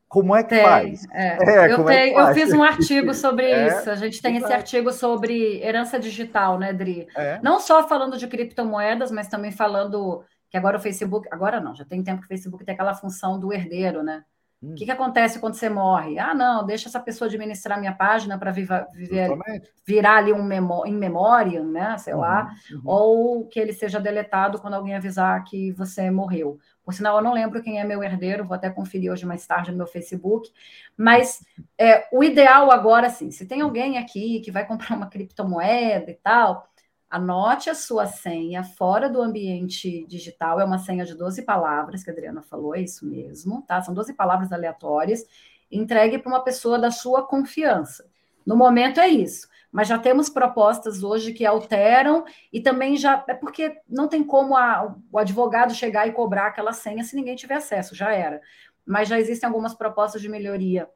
Como é que tem, faz? É. É, eu, é tenho, é eu, fiz um artigo sobre é, isso. A gente tem esse artigo sobre herança digital, né, Dri? É. Não só falando de criptomoedas, mas também falando que agora o Facebook, agora não, já tem tempo que o Facebook tem aquela função do herdeiro, né? O hum. que, que acontece quando você morre? Ah, não, deixa essa pessoa administrar minha página para virar ali um memó em memória, né? Sei uhum, lá, uhum. ou que ele seja deletado quando alguém avisar que você morreu. Por sinal, eu não lembro quem é meu herdeiro, vou até conferir hoje mais tarde no meu Facebook. Mas é, o ideal agora, sim, se tem alguém aqui que vai comprar uma criptomoeda e tal, Anote a sua senha fora do ambiente digital, é uma senha de 12 palavras, que a Adriana falou, é isso mesmo, tá? São 12 palavras aleatórias. Entregue para uma pessoa da sua confiança. No momento é isso. Mas já temos propostas hoje que alteram e também já. É porque não tem como a, o advogado chegar e cobrar aquela senha se ninguém tiver acesso, já era. Mas já existem algumas propostas de melhoria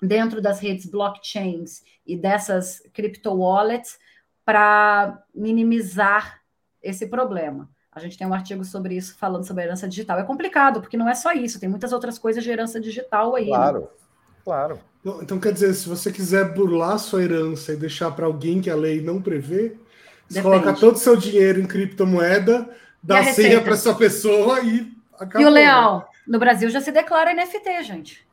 dentro das redes blockchains e dessas crypto wallets para minimizar esse problema. A gente tem um artigo sobre isso falando sobre a herança digital. É complicado, porque não é só isso, tem muitas outras coisas de herança digital aí. Né? Claro, né? claro. Então, então, quer dizer, se você quiser burlar sua herança e deixar para alguém que a lei não prevê, você Depende. coloca todo o seu dinheiro em criptomoeda, dá senha para essa pessoa e acabou. E o leal, no Brasil já se declara NFT, gente.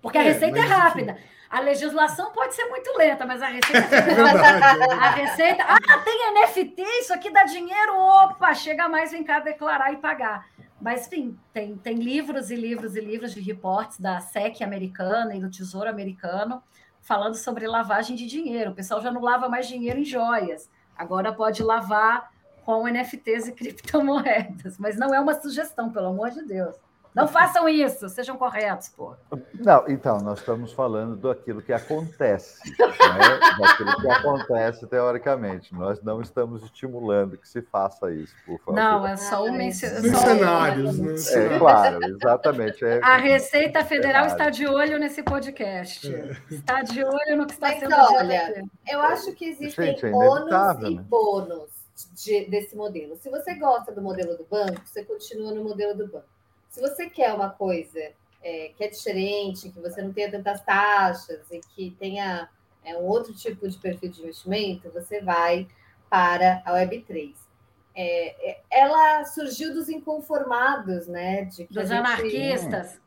Porque a é, receita é rápida. Enfim. A legislação pode ser muito lenta, mas a Receita é a Receita. Ah, tem NFT, isso aqui dá dinheiro. Opa, chega mais, vem cá declarar e pagar. Mas, enfim, tem, tem livros e livros e livros de reportes da SEC americana e do Tesouro americano falando sobre lavagem de dinheiro. O pessoal já não lava mais dinheiro em joias. Agora pode lavar com NFTs e criptomoedas. Mas não é uma sugestão, pelo amor de Deus. Não façam isso, sejam corretos, pô. Não, então, nós estamos falando daquilo que acontece, né? daquilo que acontece teoricamente. Nós não estamos estimulando que se faça isso, por favor. Não, é só um mencionário. Cenários, né? É, claro, exatamente. É... A Receita Federal está de olho nesse podcast. É. Está de olho no que está Mas, sendo olha, eu acho que existem Gente, é ônus e né? bônus de, desse modelo. Se você gosta do modelo do banco, você continua no modelo do banco. Se você quer uma coisa é, que é diferente, que você não tenha tantas taxas e que tenha é, um outro tipo de perfil de investimento, você vai para a Web3. É, é, ela surgiu dos inconformados, né? De dos gente... anarquistas.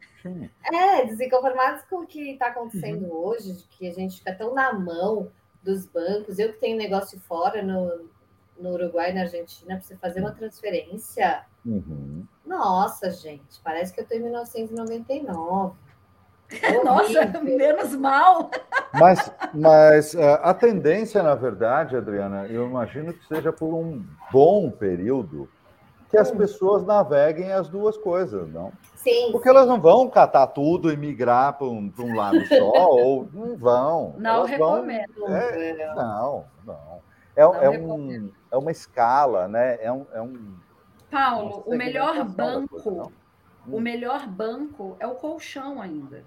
É, dos inconformados com o que está acontecendo uhum. hoje, de que a gente fica tão na mão dos bancos. Eu que tenho negócio fora no, no Uruguai e na Argentina, para você fazer uma transferência. Uhum. Nossa, gente, parece que eu estou em 1999. É Nossa, menos mal. Mas, mas uh, a tendência, na verdade, Adriana, eu imagino que seja por um bom período que as hum. pessoas naveguem as duas coisas, não? Sim. Porque elas não vão catar tudo e migrar para um, um lado só, ou não vão. Não elas recomendo. Vão, é, não, não. É, não é, um, é uma escala, né? É um. É um Paulo, o melhor banco, coisa, o hum. melhor banco é o colchão ainda.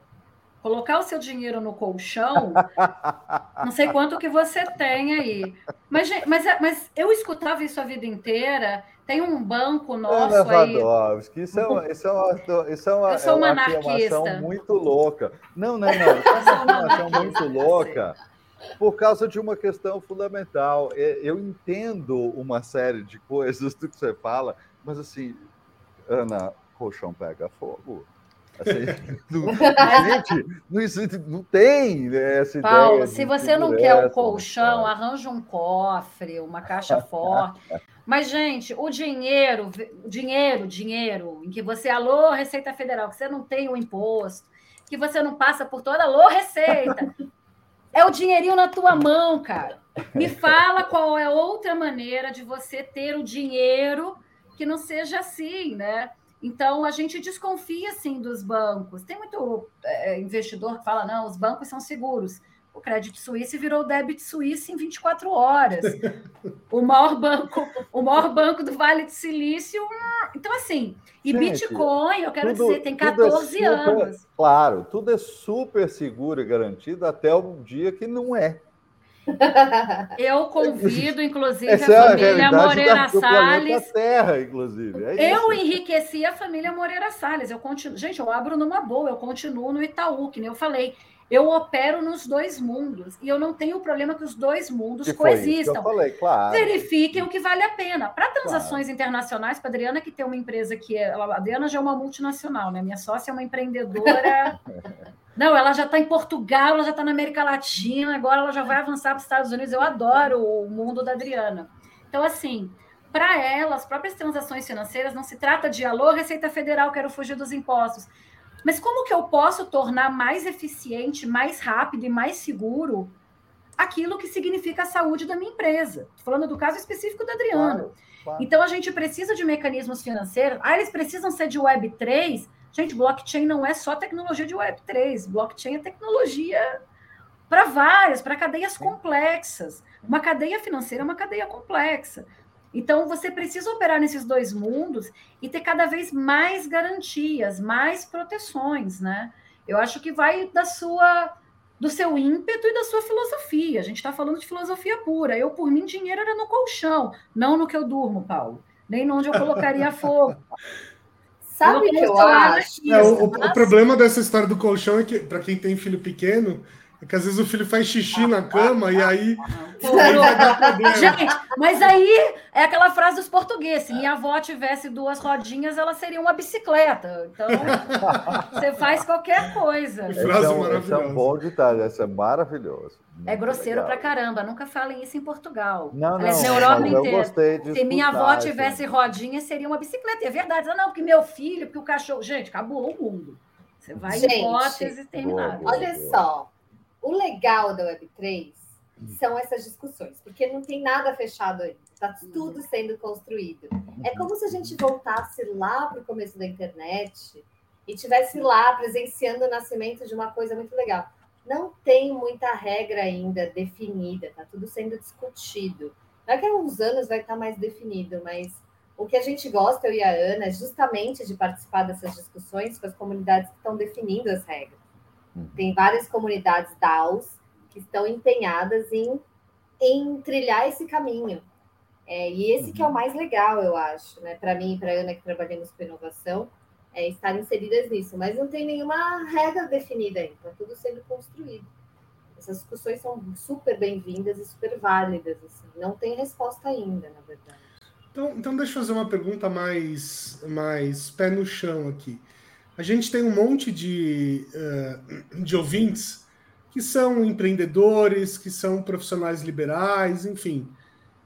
Colocar o seu dinheiro no colchão, não sei quanto que você tem aí. Mas, mas, mas eu escutava isso a vida inteira. Tem um banco nosso Ana aí. Isso é uma, isso é uma, isso é uma, eu sou uma, é uma afirmação muito louca. Não, não, não. Isso é uma afirmação muito louca por causa de uma questão fundamental. É, eu entendo uma série de coisas do que você fala, mas assim, Ana, colchão pega fogo. Assim, não, gente, não, existe, não tem né, essa Paulo, ideia. se você não quer um colchão, arranja um cofre, uma caixa forte. Mas, gente, o dinheiro, dinheiro, dinheiro, em que você alô Receita Federal, que você não tem o imposto, que você não passa por toda alô Receita, é o dinheirinho na tua mão, cara. Me fala qual é outra maneira de você ter o dinheiro que não seja assim, né? Então, a gente desconfia, assim, dos bancos. Tem muito é, investidor que fala, não, os bancos são seguros. O Credit Suisse virou Debit Suisse em 24 horas. o maior banco, o maior banco do Vale do Silício. Hum, então, assim, e Gente, Bitcoin, eu quero tudo, dizer, tem 14 é super, anos. Claro, tudo é super seguro e garantido até o dia que não é. Eu convido, inclusive, Essa a família é a Moreira Salles. Terra, inclusive. É eu enriqueci a família Moreira Salles. Eu continuo, gente, eu abro numa boa, eu continuo no Itaú, que nem eu falei. Eu opero nos dois mundos e eu não tenho problema que os dois mundos que coexistam. Falei, claro. Verifiquem o que vale a pena. Para transações claro. internacionais, para Adriana, que tem uma empresa que é. A Adriana já é uma multinacional, né? Minha sócia é uma empreendedora Não, ela já está em Portugal, ela já está na América Latina, agora ela já vai avançar para os Estados Unidos. Eu adoro o mundo da Adriana. Então, assim, para ela, as próprias transações financeiras não se trata de alô, Receita Federal, quero fugir dos impostos. Mas como que eu posso tornar mais eficiente, mais rápido e mais seguro aquilo que significa a saúde da minha empresa? Falando do caso específico da Adriana. Claro, claro. Então, a gente precisa de mecanismos financeiros. Ah, eles precisam ser de Web3? Gente, blockchain não é só tecnologia de Web3, blockchain é tecnologia para várias, para cadeias complexas. Uma cadeia financeira é uma cadeia complexa. Então, você precisa operar nesses dois mundos e ter cada vez mais garantias, mais proteções, né? Eu acho que vai da sua do seu ímpeto e da sua filosofia. A gente está falando de filosofia pura. Eu, por mim, dinheiro era no colchão, não no que eu durmo, Paulo. Nem onde eu colocaria fogo. Sabe o que eu acho? É, o, o, problema dessa história do colchão é que, para quem tem filho pequeno, é que às vezes o filho faz xixi na cama e aí. Gente, mas aí é aquela frase dos portugueses: se minha avó tivesse duas rodinhas, ela seria uma bicicleta. Então, você faz qualquer coisa. Que frase esse é um, maravilhosa. Esse é um bom detalhe, esse é maravilhoso. é grosseiro legal. pra caramba, nunca falem isso em Portugal. Não, não, na Europa inteira. Se minha avó tivesse rodinha, seria uma bicicleta. E é verdade. Não, porque meu filho, porque o cachorro. Gente, acabou o mundo. Você vai Gente, em hipótese terminada. Olha só, o legal da Web3 são essas discussões, porque não tem nada fechado ainda, está tudo sendo construído. É como se a gente voltasse lá para o começo da internet e tivesse lá presenciando o nascimento de uma coisa muito legal. Não tem muita regra ainda definida, está tudo sendo discutido. Daqui a uns anos vai estar tá mais definido, mas o que a gente gosta, eu e a Ana, é justamente de participar dessas discussões com as comunidades que estão definindo as regras. Uhum. Tem várias comunidades DAOs que estão empenhadas em, em trilhar esse caminho. É, e esse que é o uhum. mais legal, eu acho, né? Para mim e para Ana, que trabalhamos com inovação, é estar inseridas nisso. Mas não tem nenhuma regra definida ainda, está tudo sendo construído. Essas discussões são super bem-vindas e super válidas. Assim. Não tem resposta ainda, na verdade. Então, então, deixa eu fazer uma pergunta mais, mais pé no chão aqui. A gente tem um monte de, uh, de ouvintes que são empreendedores, que são profissionais liberais, enfim,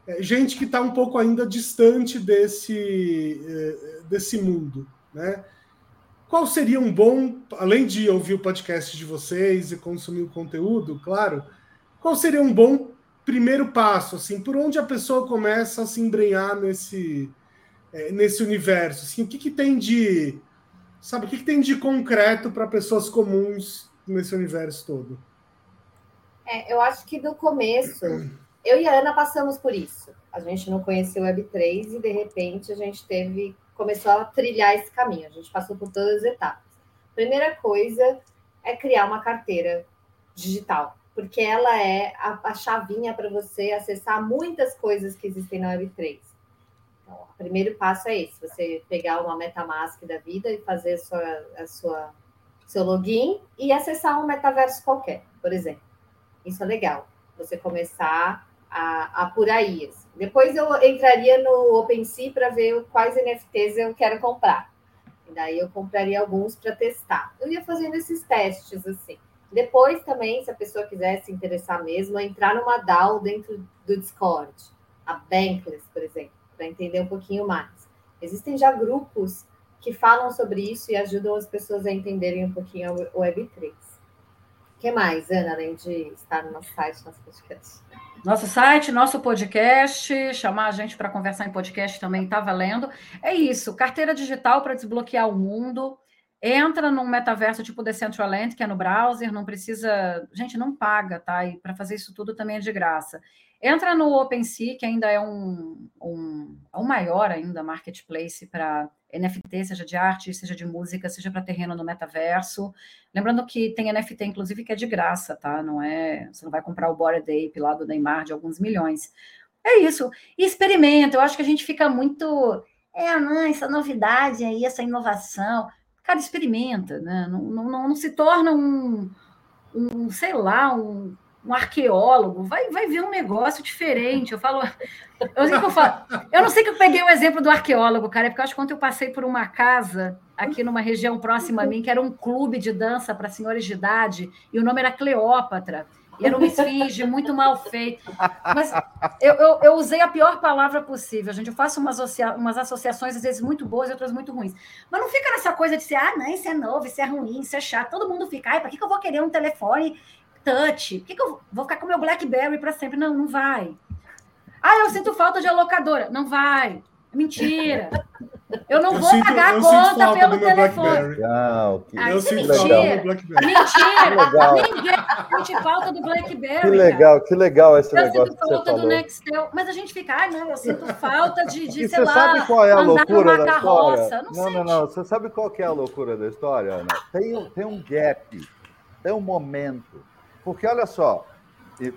é, gente que está um pouco ainda distante desse, uh, desse mundo, né? Qual seria um bom, além de ouvir o podcast de vocês e consumir o conteúdo, claro, qual seria um bom primeiro passo, assim, por onde a pessoa começa a se embrenhar nesse, é, nesse universo? Assim, o que, que tem de, sabe, o que, que tem de concreto para pessoas comuns nesse universo todo? É, eu acho que no começo, eu e a Ana passamos por isso. A gente não conhecia o Web3 e, de repente, a gente teve começou a trilhar esse caminho. A gente passou por todas as etapas. Primeira coisa é criar uma carteira digital, porque ela é a, a chavinha para você acessar muitas coisas que existem na Web3. O primeiro passo é esse: você pegar uma MetaMask da vida e fazer a sua, a sua, seu login e acessar um metaverso qualquer, por exemplo. Isso é legal. Você começar a, a por aí. Assim. Depois eu entraria no OpenSea para ver quais NFTs eu quero comprar. E daí eu compraria alguns para testar. Eu ia fazendo esses testes assim. Depois também, se a pessoa quiser se interessar mesmo, entrar numa DAO dentro do Discord, a Bankless, por exemplo, para entender um pouquinho mais. Existem já grupos que falam sobre isso e ajudam as pessoas a entenderem um pouquinho o Web3. O que mais, Ana, além de estar no nosso site, nosso podcast? Nosso site, nosso podcast, chamar a gente para conversar em podcast também está valendo. É isso, carteira digital para desbloquear o mundo. Entra num metaverso tipo Decentraland, que é no browser, não precisa. Gente, não paga, tá? E para fazer isso tudo também é de graça. Entra no OpenSea, que ainda é um, um, é um maior ainda marketplace para NFT, seja de arte, seja de música, seja para terreno no metaverso. Lembrando que tem NFT, inclusive, que é de graça, tá? Não é. Você não vai comprar o Bored Ape lá do Neymar de alguns milhões. É isso. E experimenta. Eu acho que a gente fica muito. É, não, essa novidade aí, essa inovação. Cara, experimenta, né? Não, não, não se torna um, um sei lá, um um arqueólogo, vai, vai ver um negócio diferente. Eu falo, eu, eu, falo, eu não sei que eu peguei o exemplo do arqueólogo, cara, é porque eu acho que quando eu passei por uma casa aqui numa região próxima a mim, que era um clube de dança para senhores de idade, e o nome era Cleópatra. E era uma esfinge muito mal feita. Mas eu, eu, eu, usei a pior palavra possível, gente. Eu faço umas, umas associações, às vezes, muito boas e outras muito ruins. Mas não fica nessa coisa de ser, ah, não, isso é novo, isso é ruim, isso é chato. Todo mundo fica, ai, para que, que eu vou querer um telefone touch. Por que, que eu vou ficar com meu BlackBerry para sempre? Não, não vai. Ah, eu sinto falta de alocadora. Não vai. Mentira. Eu não eu vou sinto, pagar a conta pelo telefone. Legal, que... Ah, isso é mentira. Mentira. Ninguém sente falta do BlackBerry. Que legal, que legal esse eu negócio. Eu sinto falta do Nextel. Mas a gente fica, ai, não, eu sinto falta de, de sei você lá, sabe qual é a loucura da história? Não, não, não, não, Você sabe qual que é a loucura da história, Ana? Tem, tem um gap, tem um momento porque olha só,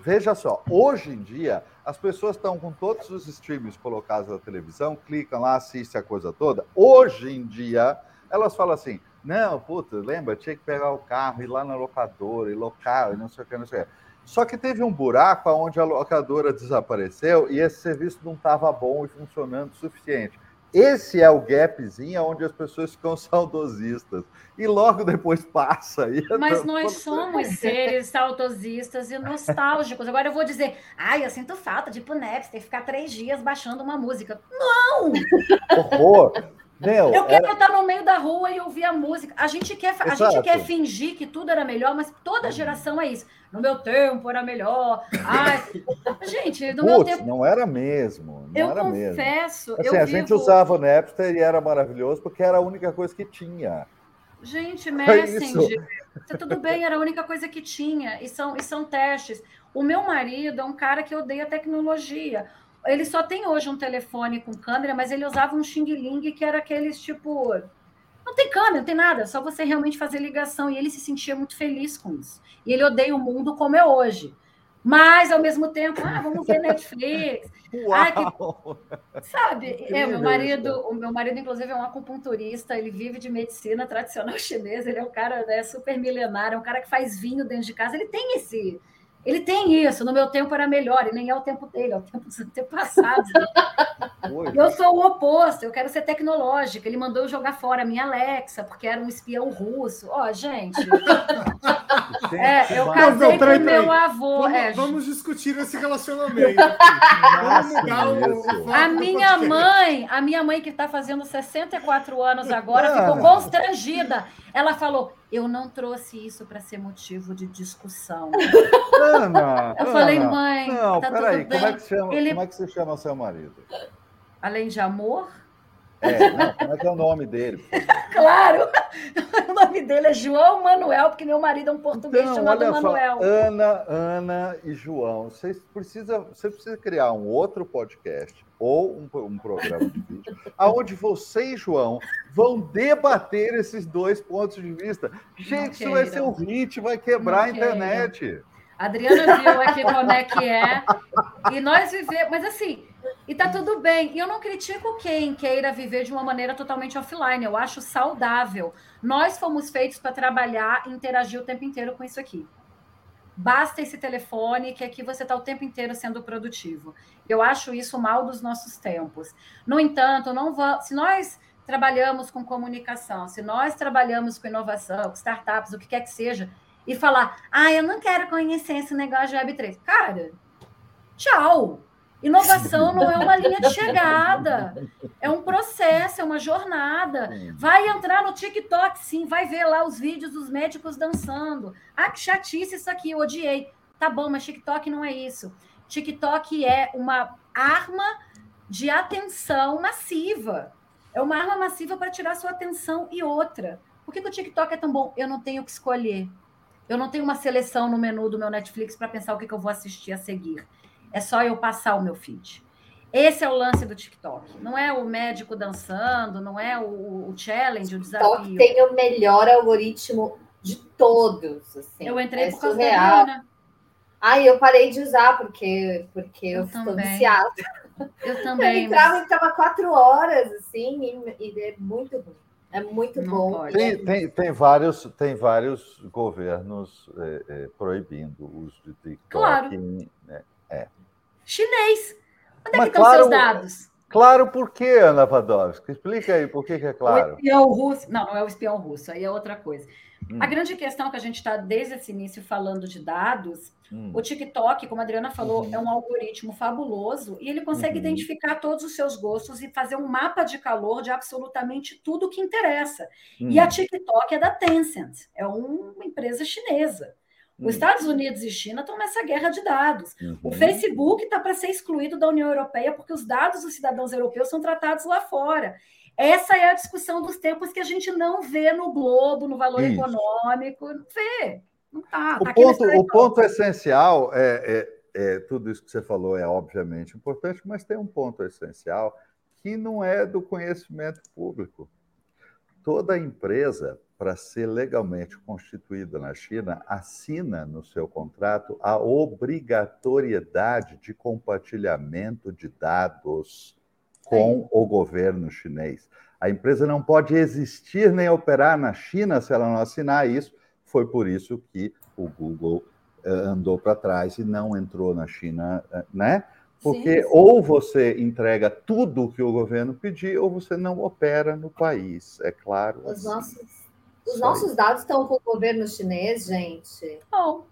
veja só, hoje em dia as pessoas estão com todos os streams colocados na televisão, clicam lá, assistem a coisa toda. Hoje em dia, elas falam assim: não, puta, lembra, tinha que pegar o carro, ir lá na locadora, ir local, e não sei o que, não sei o que. Só que teve um buraco onde a locadora desapareceu e esse serviço não estava bom e funcionando o suficiente. Esse é o gapzinho onde as pessoas ficam saudosistas. E logo depois passa. Mas nós somos seres saudosistas e nostálgicos. Agora eu vou dizer, ai, eu sinto falta de ir pro Napster, ficar três dias baixando uma música. Não! Horror! Meu, eu quero era... estar no meio da rua e ouvir a música. A gente quer, a gente quer fingir que tudo era melhor, mas toda geração é isso. No meu tempo era melhor. Ai, gente, no Puts, meu tempo. Não era mesmo. Não eu era confesso. Mesmo. Assim, eu a vivo... gente usava o Napster e era maravilhoso porque era a única coisa que tinha. Gente, Messenger, tudo bem, era a única coisa que tinha. E são, e são testes. O meu marido é um cara que odeia tecnologia. Ele só tem hoje um telefone com câmera, mas ele usava um Xing Ling que era aqueles tipo. Não tem câmera, não tem nada, só você realmente fazer ligação. E ele se sentia muito feliz com isso. E ele odeia o mundo como é hoje. Mas, ao mesmo tempo, ah, vamos ver Netflix. Uau! que... Sabe, é, meu marido, o meu marido, inclusive, é um acupunturista, ele vive de medicina tradicional chinesa, ele é um cara né, super milenário, é um cara que faz vinho dentro de casa, ele tem esse ele tem isso, no meu tempo era melhor, e nem é o tempo dele, é o tempo dos antepassados. eu sou o oposto, eu quero ser tecnológica. Ele mandou eu jogar fora a minha Alexa, porque era um espião russo. Ó, oh, gente. é, eu casei não, com meu avô. Vamos, é, vamos, discutir esse relacionamento. vamos mudar o, A minha mãe, a minha mãe que está fazendo 64 anos agora, ficou constrangida. Ela falou: eu não trouxe isso para ser motivo de discussão. Ana, eu Ana, falei, mãe, não, tá peraí, tudo bem. Como é, que chama, Ele... como é que você chama seu marido? Além de amor? É, não, como é que é o nome dele? claro! O nome dele é João Manuel, porque meu marido é um português então, chamado Manuel. Só, Ana, Ana e João, você precisa, você precisa criar um outro podcast ou um, um programa de vídeo, aonde você e João vão debater esses dois pontos de vista. Gente, isso vai ser um hit, vai quebrar a internet. Adriana viu aqui como é que é. E nós vivemos, mas assim, e tá tudo bem. E eu não critico quem queira viver de uma maneira totalmente offline. Eu acho saudável. Nós fomos feitos para trabalhar e interagir o tempo inteiro com isso aqui. Basta esse telefone, que aqui você está o tempo inteiro sendo produtivo. Eu acho isso mal dos nossos tempos. No entanto, não se nós trabalhamos com comunicação, se nós trabalhamos com inovação, com startups, o que quer que seja, e falar, ah, eu não quero conhecer esse negócio de Web3. Cara, tchau. Inovação não é uma linha de chegada, é um processo, é uma jornada. Vai entrar no TikTok, sim, vai ver lá os vídeos dos médicos dançando. Ah, que chatice isso aqui, eu odiei. Tá bom, mas TikTok não é isso. TikTok é uma arma de atenção massiva. É uma arma massiva para tirar sua atenção e outra. Por que, que o TikTok é tão bom? Eu não tenho o que escolher. Eu não tenho uma seleção no menu do meu Netflix para pensar o que, que eu vou assistir a seguir. É só eu passar o meu feed. Esse é o lance do TikTok. Não é o médico dançando, não é o, o challenge, o desafio. TikTok tem o melhor algoritmo de todos. Assim. Eu entrei é por causa surreal. da Ai, eu parei de usar porque, porque eu, eu estou viciada. Eu também. Eu entrava mas... e ficava quatro horas, assim, e, e é muito ruim. É muito não bom. Tem, tem, tem, vários, tem vários governos é, é, proibindo o uso de TikTok. Claro. Né? é chinês. Onde Mas é que estão claro, seus dados? Claro, por quê, Ana Vadovska? Explica aí por que, que é claro. O espião russo. Não, não é o espião russo, aí é outra coisa. Hum. A grande questão que a gente está desde esse início falando de dados, hum. o TikTok, como a Adriana falou, uhum. é um algoritmo fabuloso e ele consegue uhum. identificar todos os seus gostos e fazer um mapa de calor de absolutamente tudo que interessa. Hum. E a hum. TikTok é da Tencent, é uma empresa chinesa. Os. Estados Unidos e China estão nessa guerra de dados. Uhum. O Facebook está para ser excluído da União Europeia porque os dados dos cidadãos europeus são tratados lá fora. Essa é a discussão dos tempos que a gente não vê no Globo, no valor isso. econômico. Não vê. Não tá. O, tá ponto, o ponto essencial é, é, é, tudo isso que você falou é obviamente importante, mas tem um ponto essencial que não é do conhecimento público. Toda empresa para ser legalmente constituída na China, assina no seu contrato a obrigatoriedade de compartilhamento de dados com o governo chinês. A empresa não pode existir nem operar na China se ela não assinar isso. Foi por isso que o Google eh, andou para trás e não entrou na China, eh, né? Porque sim, sim. ou você entrega tudo o que o governo pedir, ou você não opera no país, é claro. Os assim. nossos os nossos dados estão com o governo chinês, gente? Não.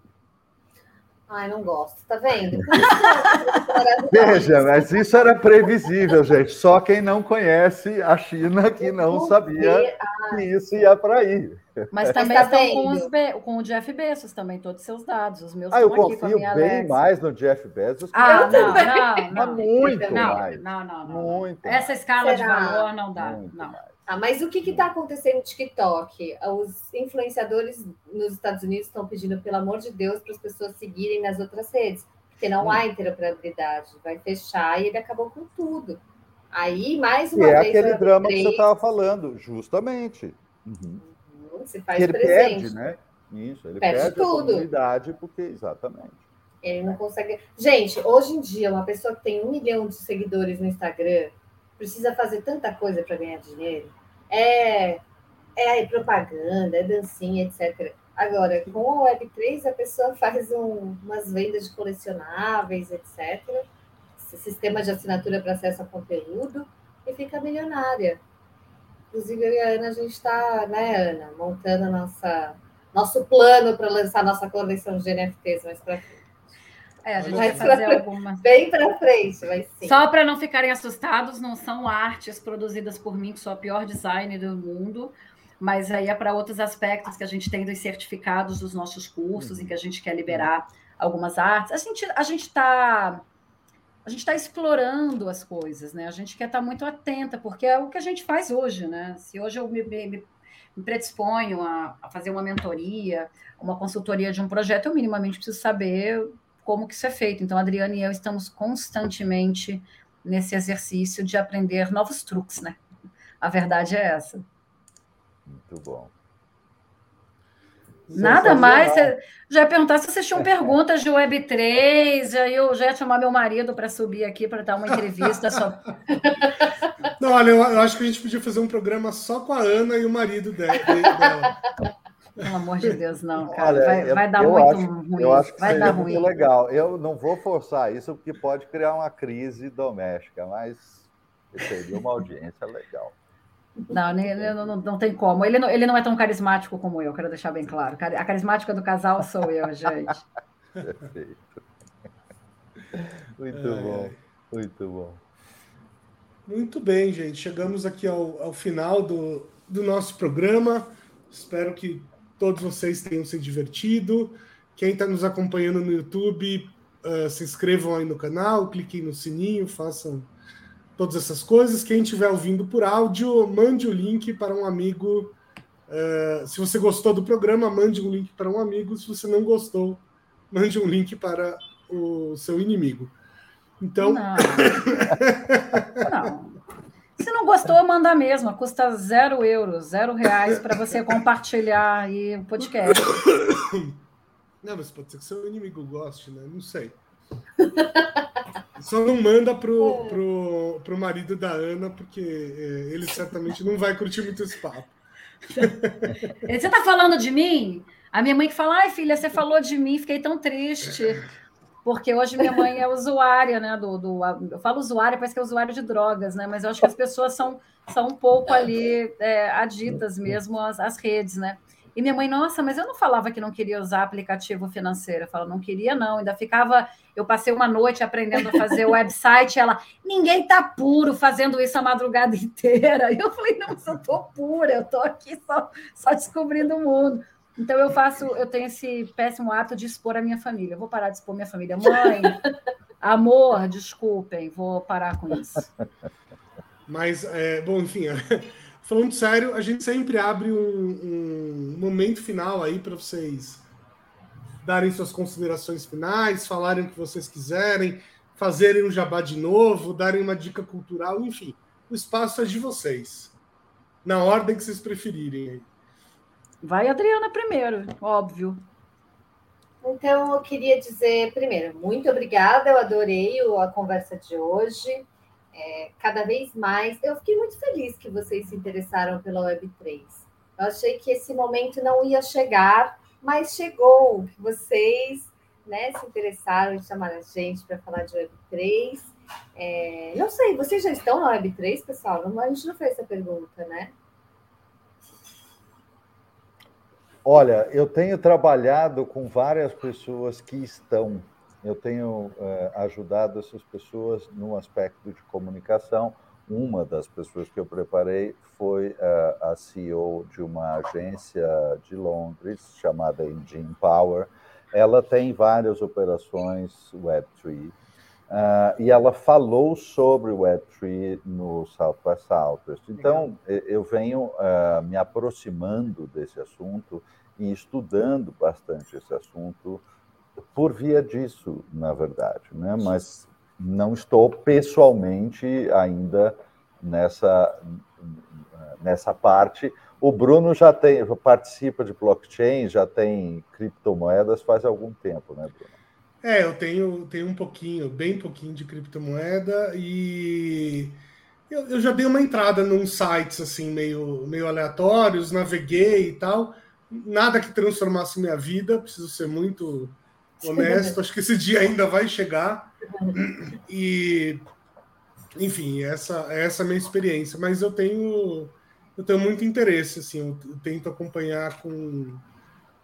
Ai, não gosto, tá vendo? Veja, mas isso era previsível, gente. Só quem não conhece a China que não sabia que isso ia para aí. Mas também tá estão com, os Be com, o Jeff Bezos também, todos os seus dados. Os meus ah, eu confio bem Alexa. mais no Jeff Bezos. Ah, não, não, não, Muito não, mais. Não, não, não. Muito Essa escala Será? de valor não dá. Muito não. Mais. Ah, mas o que está acontecendo no TikTok? Os influenciadores nos Estados Unidos estão pedindo, pelo amor de Deus, para as pessoas seguirem nas outras redes, porque não hum. há interoperabilidade. Vai fechar e ele acabou com tudo. Aí, mais uma e vez. É aquele drama que você estava falando, justamente. Uhum. Uhum, se faz ele presente. perde, né? Isso, ele perde, perde tudo. a comunidade, porque, exatamente. Ele não consegue. Gente, hoje em dia, uma pessoa que tem um milhão de seguidores no Instagram precisa fazer tanta coisa para ganhar dinheiro. É, é propaganda, é dancinha, etc. Agora, com a Web3, a pessoa faz um, umas vendas de colecionáveis, etc. Sistema de assinatura para acesso a conteúdo e fica milionária. Inclusive, eu e a Ana, a gente está, né, Ana, montando nossa, nosso plano para lançar nossa coleção de NFTs mais para frente. É, a gente vai fazer pra, alguma. Bem para frente, vai sim. Só para não ficarem assustados, não são artes produzidas por mim, que sou a pior designer do mundo mas aí é para outros aspectos que a gente tem dos certificados dos nossos cursos, uhum. em que a gente quer liberar algumas artes. A gente a gente está a gente está explorando as coisas, né? A gente quer estar tá muito atenta, porque é o que a gente faz hoje, né? Se hoje eu me, me, me predisponho a, a, fazer uma mentoria, uma consultoria de um projeto, eu minimamente preciso saber como que isso é feito. Então, a Adriana e eu estamos constantemente nesse exercício de aprender novos truques, né? A verdade é essa. Muito bom. Nada mais. Já ia perguntar se vocês tinham perguntas de Web3, aí eu já ia chamar meu marido para subir aqui para dar uma entrevista. Só... Não, olha, eu, acho que a gente podia fazer um programa só com a Ana e o marido dela. Pelo amor de Deus, não, cara. Olha, vai, eu, vai, dar muito acho, ruim. Eu acho que vai dar ruim. legal. Eu não vou forçar isso, porque pode criar uma crise doméstica, mas seria uma audiência legal. Não, não, não, não, tem como. Ele não, ele não é tão carismático como eu, quero deixar bem claro. A carismática do casal sou eu, gente. Perfeito. Muito é. bom, muito bom. Muito bem, gente. Chegamos aqui ao, ao final do, do nosso programa. Espero que todos vocês tenham se divertido. Quem está nos acompanhando no YouTube, uh, se inscrevam aí no canal, cliquem no sininho, façam todas essas coisas. Quem estiver ouvindo por áudio, mande o link para um amigo. Uh, se você gostou do programa, mande um link para um amigo. Se você não gostou, mande um link para o seu inimigo. Então. Não. não. Se não gostou, manda mesmo. Custa zero euros, zero reais para você compartilhar aí o podcast. Não, mas pode ser que seu inimigo goste, né? Não sei. Só não manda pro, pro, pro marido da Ana, porque é, ele certamente não vai curtir muito esse papo. Você tá falando de mim? A minha mãe que fala, ai filha, você falou de mim, fiquei tão triste. Porque hoje minha mãe é usuária, né? Do, do, eu falo usuária, parece que é usuário de drogas, né? Mas eu acho que as pessoas são, são um pouco ali é, aditas mesmo às, às redes, né? E minha mãe, nossa, mas eu não falava que não queria usar aplicativo financeiro. Eu falo, não queria, não. Ainda ficava. Eu passei uma noite aprendendo a fazer o website. Ela, ninguém tá puro fazendo isso a madrugada inteira. E eu falei, não, mas eu tô pura, eu tô aqui só, só descobrindo o mundo. Então eu faço, eu tenho esse péssimo ato de expor a minha família. Eu vou parar de expor minha família. Mãe, amor, desculpem, vou parar com isso. Mas, é, bom, enfim, falando sério, a gente sempre abre um, um momento final aí para vocês darem suas considerações finais, falarem o que vocês quiserem, fazerem um jabá de novo, darem uma dica cultural, enfim. O espaço é de vocês. Na ordem que vocês preferirem. Vai, Adriana, primeiro, óbvio. Então, eu queria dizer, primeiro, muito obrigada, eu adorei a conversa de hoje é, cada vez mais. Eu fiquei muito feliz que vocês se interessaram pela Web3. Eu achei que esse momento não ia chegar, mas chegou. Vocês né, se interessaram em chamar a gente para falar de Web3. É, não sei, vocês já estão na Web3, pessoal? A gente não fez essa pergunta, né? Olha, eu tenho trabalhado com várias pessoas que estão eu tenho é, ajudado essas pessoas no aspecto de comunicação. Uma das pessoas que eu preparei foi a CEO de uma agência de Londres chamada Engine Power. Ela tem várias operações Web3 uh, e ela falou sobre Web3 no South by Southwest. Então, eu venho me aproximando desse assunto e estudando bastante esse assunto por via disso, na verdade, né? Mas não estou pessoalmente ainda nessa nessa parte. O Bruno já tem participa de blockchain, já tem criptomoedas faz algum tempo, né, Bruno? É, eu tenho, tenho um pouquinho, bem pouquinho de criptomoeda e eu, eu já dei uma entrada num sites assim meio, meio aleatórios, naveguei e tal. Nada que transformasse minha vida, preciso ser muito honesto. Acho que esse dia ainda vai chegar. E enfim, essa essa é a minha experiência, mas eu tenho eu tenho muito interesse assim, eu tento acompanhar com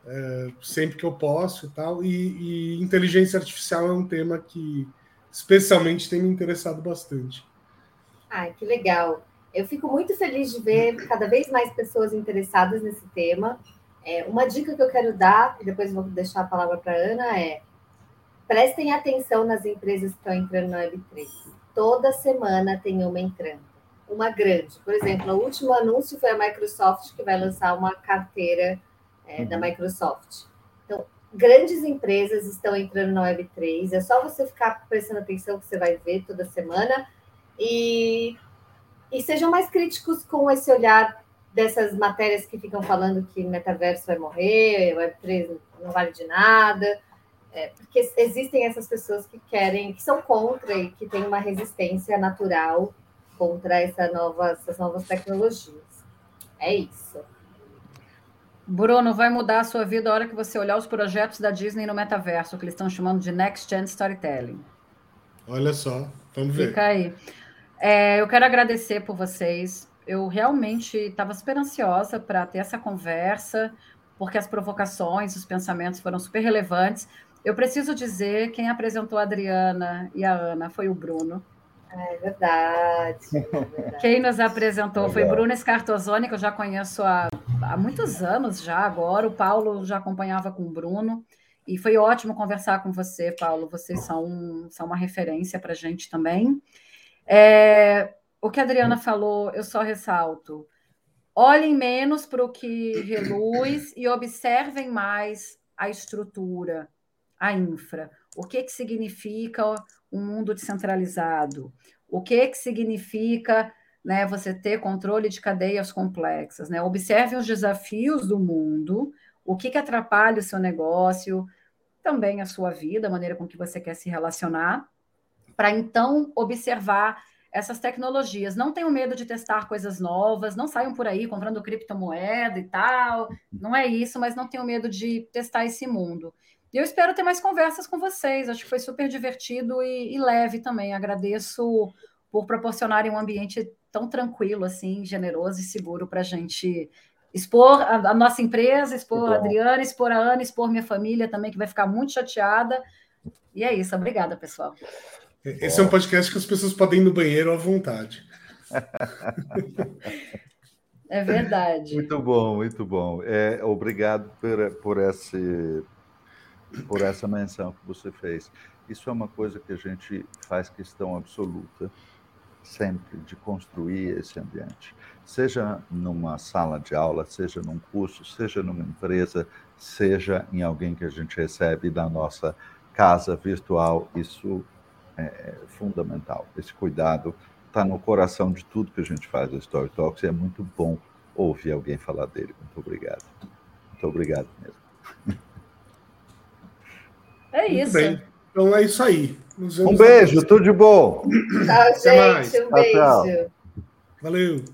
é, sempre que eu posso e tal. E, e, inteligência artificial é um tema que especialmente tem me interessado bastante. Ai, que legal. Eu fico muito feliz de ver cada vez mais pessoas interessadas nesse tema. É, uma dica que eu quero dar, e depois vou deixar a palavra para a Ana, é prestem atenção nas empresas que estão entrando na Web3. Toda semana tem uma entrando. Uma grande. Por exemplo, o último anúncio foi a Microsoft, que vai lançar uma carteira é, uhum. da Microsoft. Então, grandes empresas estão entrando na Web3, é só você ficar prestando atenção que você vai ver toda semana e, e sejam mais críticos com esse olhar dessas matérias que ficam falando que metaverso vai morrer, Web3 não vale de nada, é, porque existem essas pessoas que querem, que são contra e que têm uma resistência natural contra essa nova, essas novas tecnologias. É isso. Bruno, vai mudar a sua vida a hora que você olhar os projetos da Disney no metaverso, que eles estão chamando de Next Gen Storytelling. Olha só, vamos ver. Fica aí. É, eu quero agradecer por vocês. Eu realmente estava super ansiosa para ter essa conversa, porque as provocações, os pensamentos foram super relevantes. Eu preciso dizer, quem apresentou a Adriana e a Ana foi o Bruno. É verdade. É verdade. Quem nos apresentou foi Bruna Scartozoni, que eu já conheço há, há muitos anos já agora. O Paulo já acompanhava com o Bruno. E foi ótimo conversar com você, Paulo. Vocês são, são uma referência para a gente também. É, o que a Adriana falou, eu só ressalto. Olhem menos para o que reluz e observem mais a estrutura, a infra. O que, que significa um mundo descentralizado? O que, que significa né, você ter controle de cadeias complexas? Né? Observe os desafios do mundo, o que, que atrapalha o seu negócio, também a sua vida, a maneira com que você quer se relacionar, para então observar essas tecnologias. Não tenham medo de testar coisas novas, não saiam por aí comprando criptomoeda e tal, não é isso, mas não tenham medo de testar esse mundo. E eu espero ter mais conversas com vocês. Acho que foi super divertido e, e leve também. Agradeço por proporcionarem um ambiente tão tranquilo, assim, generoso e seguro para a gente expor a, a, nossa empresa, expor a Adriana, expor a Ana, expor minha família também, que vai ficar muito chateada. E é isso. Obrigada, pessoal. Esse é um podcast que as pessoas podem ir no banheiro à vontade. É verdade. Muito bom, muito bom. É, obrigado por, por esse por essa menção que você fez. Isso é uma coisa que a gente faz questão absoluta sempre de construir esse ambiente, seja numa sala de aula, seja num curso, seja numa empresa, seja em alguém que a gente recebe da nossa casa virtual. Isso é fundamental. Esse cuidado está no coração de tudo que a gente faz no Story Talks e é muito bom ouvir alguém falar dele. Muito obrigado. Muito obrigado mesmo. É isso. bem. Então é isso aí. um beijo, tudo de bom. Tchau, gente. Um beijo. Valeu.